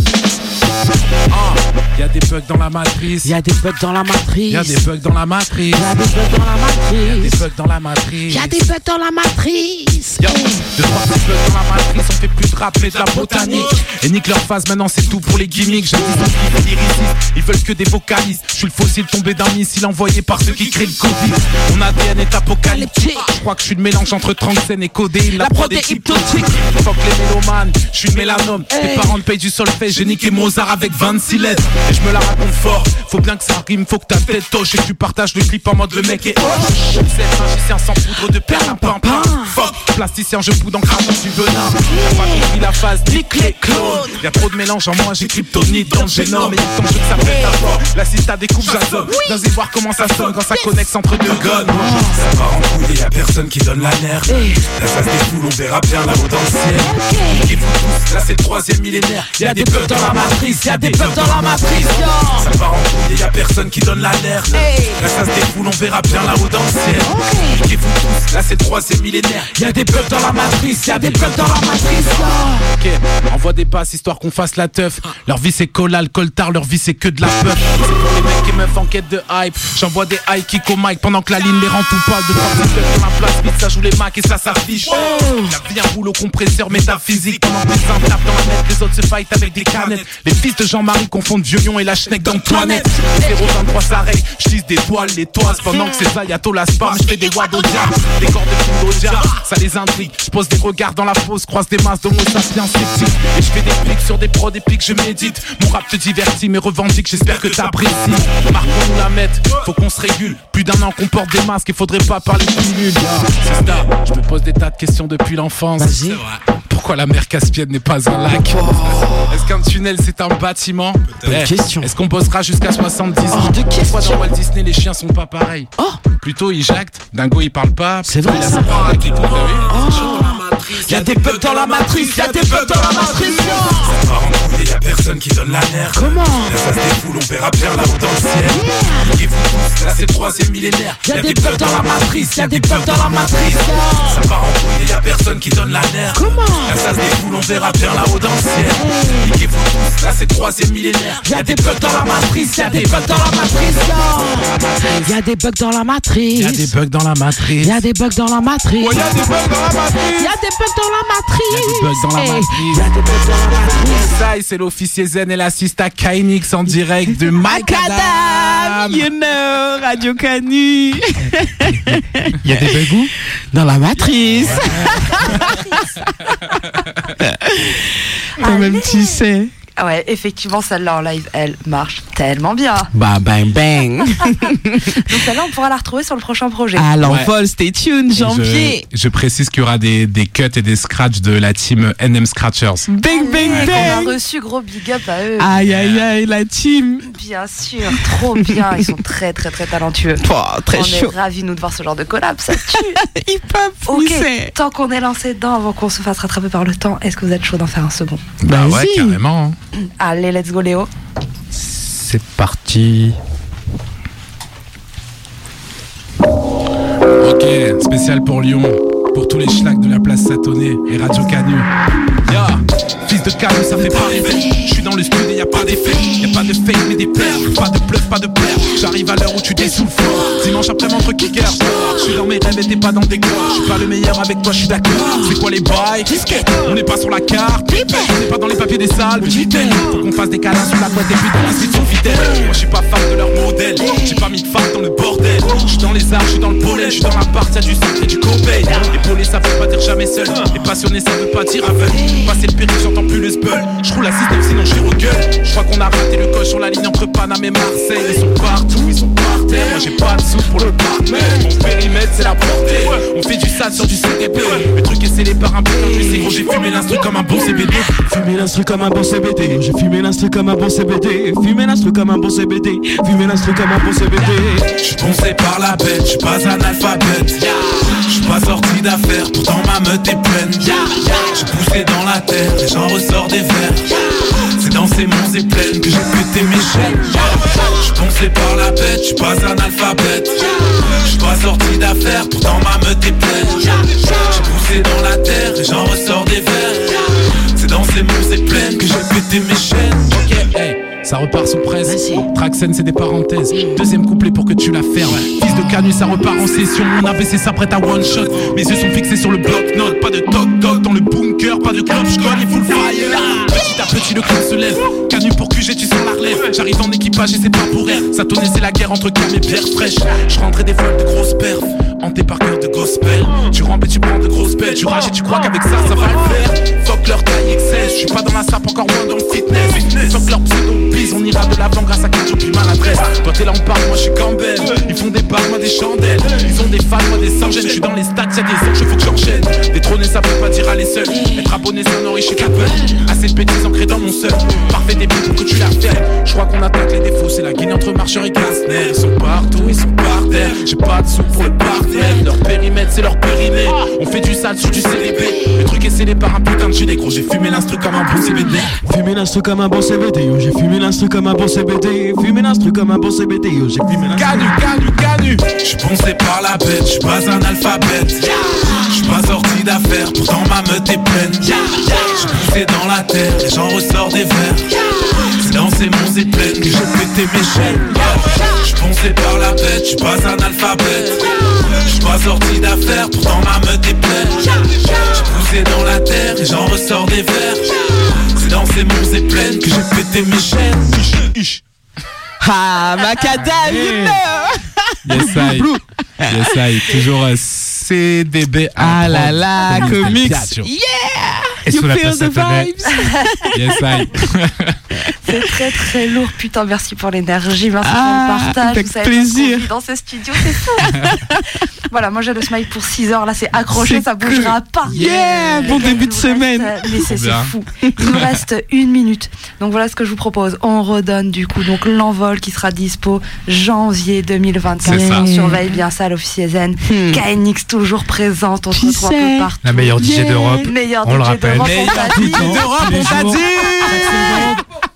Speaker 10: Il y a des bugs dans la matrice.
Speaker 9: Il y a des bugs dans la matrice.
Speaker 10: Il y a des bugs dans la matrice.
Speaker 9: Il y a des bugs dans la
Speaker 10: Il y a des
Speaker 9: matrice.
Speaker 10: bugs dans la matrice.
Speaker 9: Il y a des bugs dans la matrice.
Speaker 10: Yo, deux, trois petits bugs dans la matrice, on fait plus de rap mais de la botanique. Et nique leur phase, maintenant c'est tout pour les gimmicks. J'ai des lyricistes, ils veulent que des vocalistes. Je suis le fossile tombé d'un missile envoyé par ceux qui créent le Covid. Mon ADN est apocalyptique. Je crois que je suis le mélange entre Tranxène et Codé. La prod est hypnotique. Fuck les mélomanes, je suis le mélanome. Tes parents payent du solfège, j'ai niqué Mozart avec 26 lettres. Et je me la raconte fort, faut bien que ça rime, faut que ta tête toche et que tu partages le clip en mode le mec est hoche. C'est magicien sans poudre de perlimpinpin. Fuck, plasticien, je fous dans crabe du venin. T'as compris la phase, nique les clones. Y'a trop de mélange en moi, j'ai kryptonite dans le génome. Et tant que ça pète à fort. La cista découpe, j'assomme. Vas-y voir comment ça sonne quand ça connecte entre deux guns.
Speaker 13: Ça part en couille y'a personne qui donne la nerf. La phase des foules, on verra bien là-haut dans le ciel. Et vous tous, là c'est le troisième millénaire. Y'a des bugs dans la matrice, y'a des bugs dans la matrice. Ça part en couille y'a personne qui donne la nerf. La phase des foules, on verra bien là-haut dans le ciel. Et vous tous, là c'est troisième millénaire. Y'a des bugs dans la matrice, y'a des bugs dans la matrice.
Speaker 10: Ok, envoie des passes histoire qu'on fasse la teuf. Leur vie c'est collal, coltard, leur vie c'est que de la peur. Meufs en quête de hype. J'envoie des high kicks au mic pendant que la ligne les rend tout pâle. De trois dans la place, vite ça joue les macs et ça s'affiche. Y'a bien rouleau compresseur métaphysique. Pendant que les uns tapent dans la net, les autres se fight avec des canettes. Les fils de Jean-Marie confondent Violion et la schneck dans Toinette. 023 s'arrête, j'tisse des toiles, les toises. Pendant que c'est Ayato la spam, j'fais des wads au diable. Des cordes de diable, ça les intrigue. J'pose des regards dans la fosse, croise des masses d'homo sapiens sceptiques. Et j'fais des pics sur des prods épiques, je médite. Mon rap te divertit, mais revendique, j'espère que t'apprécies. Marquons-nous la mettre, faut qu'on se régule. Plus d'un an qu'on porte des masques, il faudrait pas parler de nul. Je me pose des tas de questions depuis l'enfance. Pourquoi la mer Caspienne n'est pas un lac Est-ce qu'un tunnel c'est un bâtiment
Speaker 9: Bonne
Speaker 10: Eh,
Speaker 9: question.
Speaker 10: Est-ce qu'on bossera jusqu'à 70 ans
Speaker 9: Oh, de
Speaker 10: Pourquoi dans Walt Disney les chiens sont pas pareils
Speaker 9: Oh
Speaker 10: Plutôt ils jactent, Dingo il parle pas.
Speaker 9: C'est vrai, ça.
Speaker 10: Vu
Speaker 13: Y'a des bugs dans la matrice, y'a des bugs dans la matrice. Ça part en couille y'a personne qui donne la nerf.
Speaker 9: Comment
Speaker 13: La phase des foules, on verra bien là-haut dans le ciel. Et vous tous, là c'est le troisième millénaire.
Speaker 9: Y'a des bugs dans la matrice, y'a des bugs dans la matrice.
Speaker 13: Ça part en couille y'a personne qui donne la nerf.
Speaker 9: Comment
Speaker 13: La phase des foules, on verra bien là-haut dans le ciel. Et vous tous, là c'est le troisième millénaire.
Speaker 9: Y'a des bugs dans la matrice, y'a des bugs dans la matrice. Y'a des bugs dans la matrice.
Speaker 10: Y'a des bugs dans la matrice.
Speaker 9: Y'a des bugs dans la matrice.
Speaker 10: Oh, y'a des bugs dans la matrice.
Speaker 9: Bugs dans la matrice.
Speaker 10: Des bugs dans la
Speaker 9: Hey,
Speaker 10: matrice.
Speaker 9: Y'a des bugs dans la matrice.
Speaker 10: Ça, c'est l'officier Zen et l'assista Kainix en direct de
Speaker 9: Macadam, you know, Radio Canu.
Speaker 1: Il y a des bugs où?
Speaker 9: Dans la matrice. <laughs> Quand même, tu sais.
Speaker 8: Ouais, effectivement, celle-là en live, elle marche tellement bien.
Speaker 9: Bah, bang, bang. <laughs>
Speaker 8: Donc celle-là, on pourra la retrouver sur le prochain projet.
Speaker 9: À l'envol, stay tuned, janvier.
Speaker 10: Je, je précise qu'il y aura des, des cuts et des scratchs de la team NM Scratchers.
Speaker 9: Bang, bang,
Speaker 8: On a
Speaker 9: bang.
Speaker 8: reçu gros big up à eux.
Speaker 9: Aïe, aïe, aïe, la team.
Speaker 8: Bien sûr, trop bien. Ils sont très, très, très talentueux.
Speaker 9: Oh, très
Speaker 8: on
Speaker 9: chaud.
Speaker 8: est ravis, nous, de voir ce genre de collab. Ça tue. <laughs>
Speaker 9: Hip hop,
Speaker 8: Ok, tant qu'on est lancé dedans, avant qu'on se fasse rattraper par le temps, est-ce que vous êtes chaud d'en faire un second?
Speaker 10: Bah ouais, carrément. <clears throat>
Speaker 8: Allez, let's go, Léo.
Speaker 1: C'est parti.
Speaker 10: Ok, spécial pour Lyon, pour tous les schlags de la place Satonnet et Radio Canu. Ya, fils de Canu, ça fait pas rêver. Je suis dans le studio et y a pas d'effet. Y a pas de fake mais des perles. Pas de bluff, pas de perles. J'arrive à l'heure où tu dessouffles. Dimanche après entre kickers. Je suis dans mes rêves et t'es pas dans tes corps. Je suis pas le meilleur avec toi, je suis d'accord. C'est quoi les bails? On n'est pas sur la carte. On n'est pas dans les papiers des salles. Faut qu'on fasse des câlins sur la boîte et puis dans la suite sur fidèle. Moi je suis pas fan de leur modèle. J'ai pas mis de fan dans le bordel. Je suis dans les arts, je suis dans le pollen, je suis dans la part, y'a du sacré et du copain. Ça veut pas dire jamais seul. Et passionné, ça veut pas dire aveugle. Passer le péril, j'entends plus le spell. Je roule à 6 sinon je regueule. Je crois qu'on a raté le coche sur la ligne entre Paname et Marseille. Ils sont partout, ils sont par terre. Moi j'ai pas de sous pour le partenaire. Mon périmètre, c'est la portée. On fait du sale sur du CDP. Le truc est scellé par un putain de gros. J'ai fumé l'instru comme un bon CBD.
Speaker 13: Fumé l'instru comme un bon CBD J'ai fumé l'instru comme un bon CBD Fumé l'instru comme un bon CBD Fumé l'instru comme un bon CBD Je suis poncé par la bête, je suis pas analphabète Je suis pas sorti pourtant ma meute est Je suis poussé dans la terre et j'en ressors des vers C'est dans ces monts et plaines que j'ai pété mes chaînes. Je poncé par la bête, je pas analphabète Je suis pas sorti d'affaires, pourtant ma meute est pleine. Je suis poussé dans la terre et j'en ressors des vers c'est dans ces monts et plaines que j'ai pété mes chaînes.
Speaker 10: Ça repart sous presse. Traxen, c'est des parenthèses. Deuxième couplet pour que tu la fermes. Fils de Canu, ça repart en session. Mon AVC s'apprête à one shot. Mes yeux sont fixés sur le bloc-notes. Pas de toc-toc dans le bunker, pas de club, j'cogne, il faut le fire. Petit à petit, le club se lève. Canu pour QG, tu sens J'arrive en équipage et c'est pas pour air. Ça tonnait, c'est la guerre entre Cam et pierre fraîche. Je rentrais des folles de grosses perfs. Hanté par cœur de gospel. Tu rampes et tu prends de grosses bêtes. Tu rages et tu crois qu'avec ça, ça va le faire. Fuck leur taille XS. Je suis pas dans la sape, encore moins dans le fitness. Fuck leur pseudo bêtises, on ira de l'avant grâce à quelque plus maladresse. Toi t'es là, on parle, moi je suis Campbell. Ils font des balles, moi des chandelles. Ils ont des fans, moi des sans Je suis dans les stats, y'a des anges, faut que j'enchaîne. Détrôner, ça veut pas dire aller seul. Être abonné, ça n'enrichit qu'un peu. Assez de bêtises ancrées dans mon seul. Parfait des pour que tu la fais. Je crois qu'on attaque les défauts, c'est la Guinée entre marcheurs et Kastner. Ils sont partout, ils sont par terre. J'ai pas de sous pour le partenaire. Leur périmètre, c'est leur périmètre. On fait du sale sur du CDP. Le truc est scellé par un putain de gilet gros. J'ai fumé l'instru comme un bon CBD.
Speaker 13: Fumé l'instru comme un bon CBD, yo. J'ai fumé l'instru comme un bon CBD. Fumé l'instru comme un bon CBD, yo. J'ai fumé l'instru.
Speaker 10: Canu, canu, canu. J'suis poncé par la bête, j'suis pas un alphabète. J'suis pas sorti d'affaires, pourtant ma meute est pleine. J'suis poussé dans la terre, les gens ressortent des verres. C'est dans ces monts et plaines que j'ai pété mes chaînes. J'suis poncé par la bête, j'suis pas un alphabète. J'suis pas sorti d'affaires, pourtant ma meute est pleine. J'suis poussé dans la terre, les gens ressortent des verres. C'est dans ces monts et plaines que j'ai pété mes chaînes.
Speaker 9: Ah, Macadam, you know.
Speaker 14: Yes, I. <laughs> Yes, I. Toujours CDB.
Speaker 9: Ah là là, comics.
Speaker 14: Yeah!
Speaker 1: Et
Speaker 9: You feel the vibes.
Speaker 14: Yes, I. <laughs>
Speaker 8: C'est très très lourd. Putain, merci pour l'énergie, merci
Speaker 9: Ah,
Speaker 8: pour le partage.
Speaker 9: avec
Speaker 8: Vous savez
Speaker 9: plaisir.
Speaker 8: dans ce studio, c'est fou. <laughs> voilà, moi j'ai le smile pour 6 heures. Là, c'est accroché, ça bougera pas.
Speaker 9: Yeah, bon début
Speaker 8: nous
Speaker 9: de semaine.
Speaker 8: reste, euh, mais c'est fou. Il nous reste une minute. Donc voilà ce que je vous propose. On redonne du coup donc l'envol qui sera dispo janvier 2024.
Speaker 14: C'est ça.
Speaker 8: On surveille bien ça, l'officier Zen.
Speaker 9: Hmm.
Speaker 8: KNX toujours présente. On se retrouve un peu partout.
Speaker 1: La meilleure DJ
Speaker 9: Yeah.
Speaker 1: d'Europe. On le
Speaker 8: DJ
Speaker 1: rappelle.
Speaker 8: d'Europe, on t'a dit.
Speaker 9: d'Europe, on t'a dit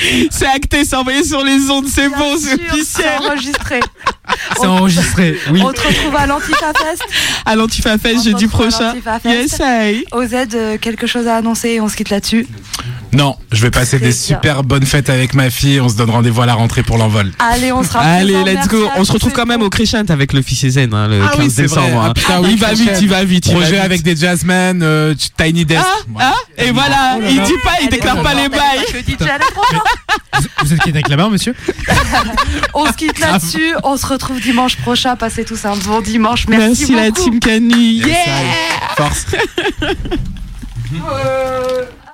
Speaker 9: <laughs> C'est acté, c'est envoyé sur les ondes, c'est bon, c'est officiel.
Speaker 8: C'est enregistré. <laughs>
Speaker 1: C'est enregistré, oui.
Speaker 8: On te retrouve à l'Antifa Fest. <laughs>
Speaker 9: À l'Antifa Fest
Speaker 8: se
Speaker 9: jeudi prochain. Yes, I.
Speaker 8: OZ, euh, quelque chose à annoncer et on se quitte là-dessus.
Speaker 14: Non, je vais passer des
Speaker 8: bien.
Speaker 14: super bonnes fêtes avec ma fille. On se donne rendez-vous à la rentrée pour l'envol.
Speaker 8: Allez, on sera
Speaker 9: Allez, let's go. On se retrouve quand même au Crescent avec l'officier Zen hein, le
Speaker 14: Ah
Speaker 9: 15
Speaker 14: oui, c'est
Speaker 9: décembre.
Speaker 14: vrai.
Speaker 9: hein.
Speaker 14: Ah, putain, oui,
Speaker 9: il va vite, il va vite. il va
Speaker 14: Projet
Speaker 9: vite.
Speaker 14: avec des jazzmen, euh, Tiny Desk.
Speaker 9: Ah, ah, et voilà,
Speaker 1: là
Speaker 9: il dit pas, il déclare pas les bails.
Speaker 1: Vous, vous êtes qui avec la barre, monsieur <laughs>
Speaker 8: On se quitte là-dessus. On se retrouve dimanche prochain. Passez tous un bon dimanche. Merci,
Speaker 9: Merci la team Canu. Yeah.
Speaker 14: Force. <laughs>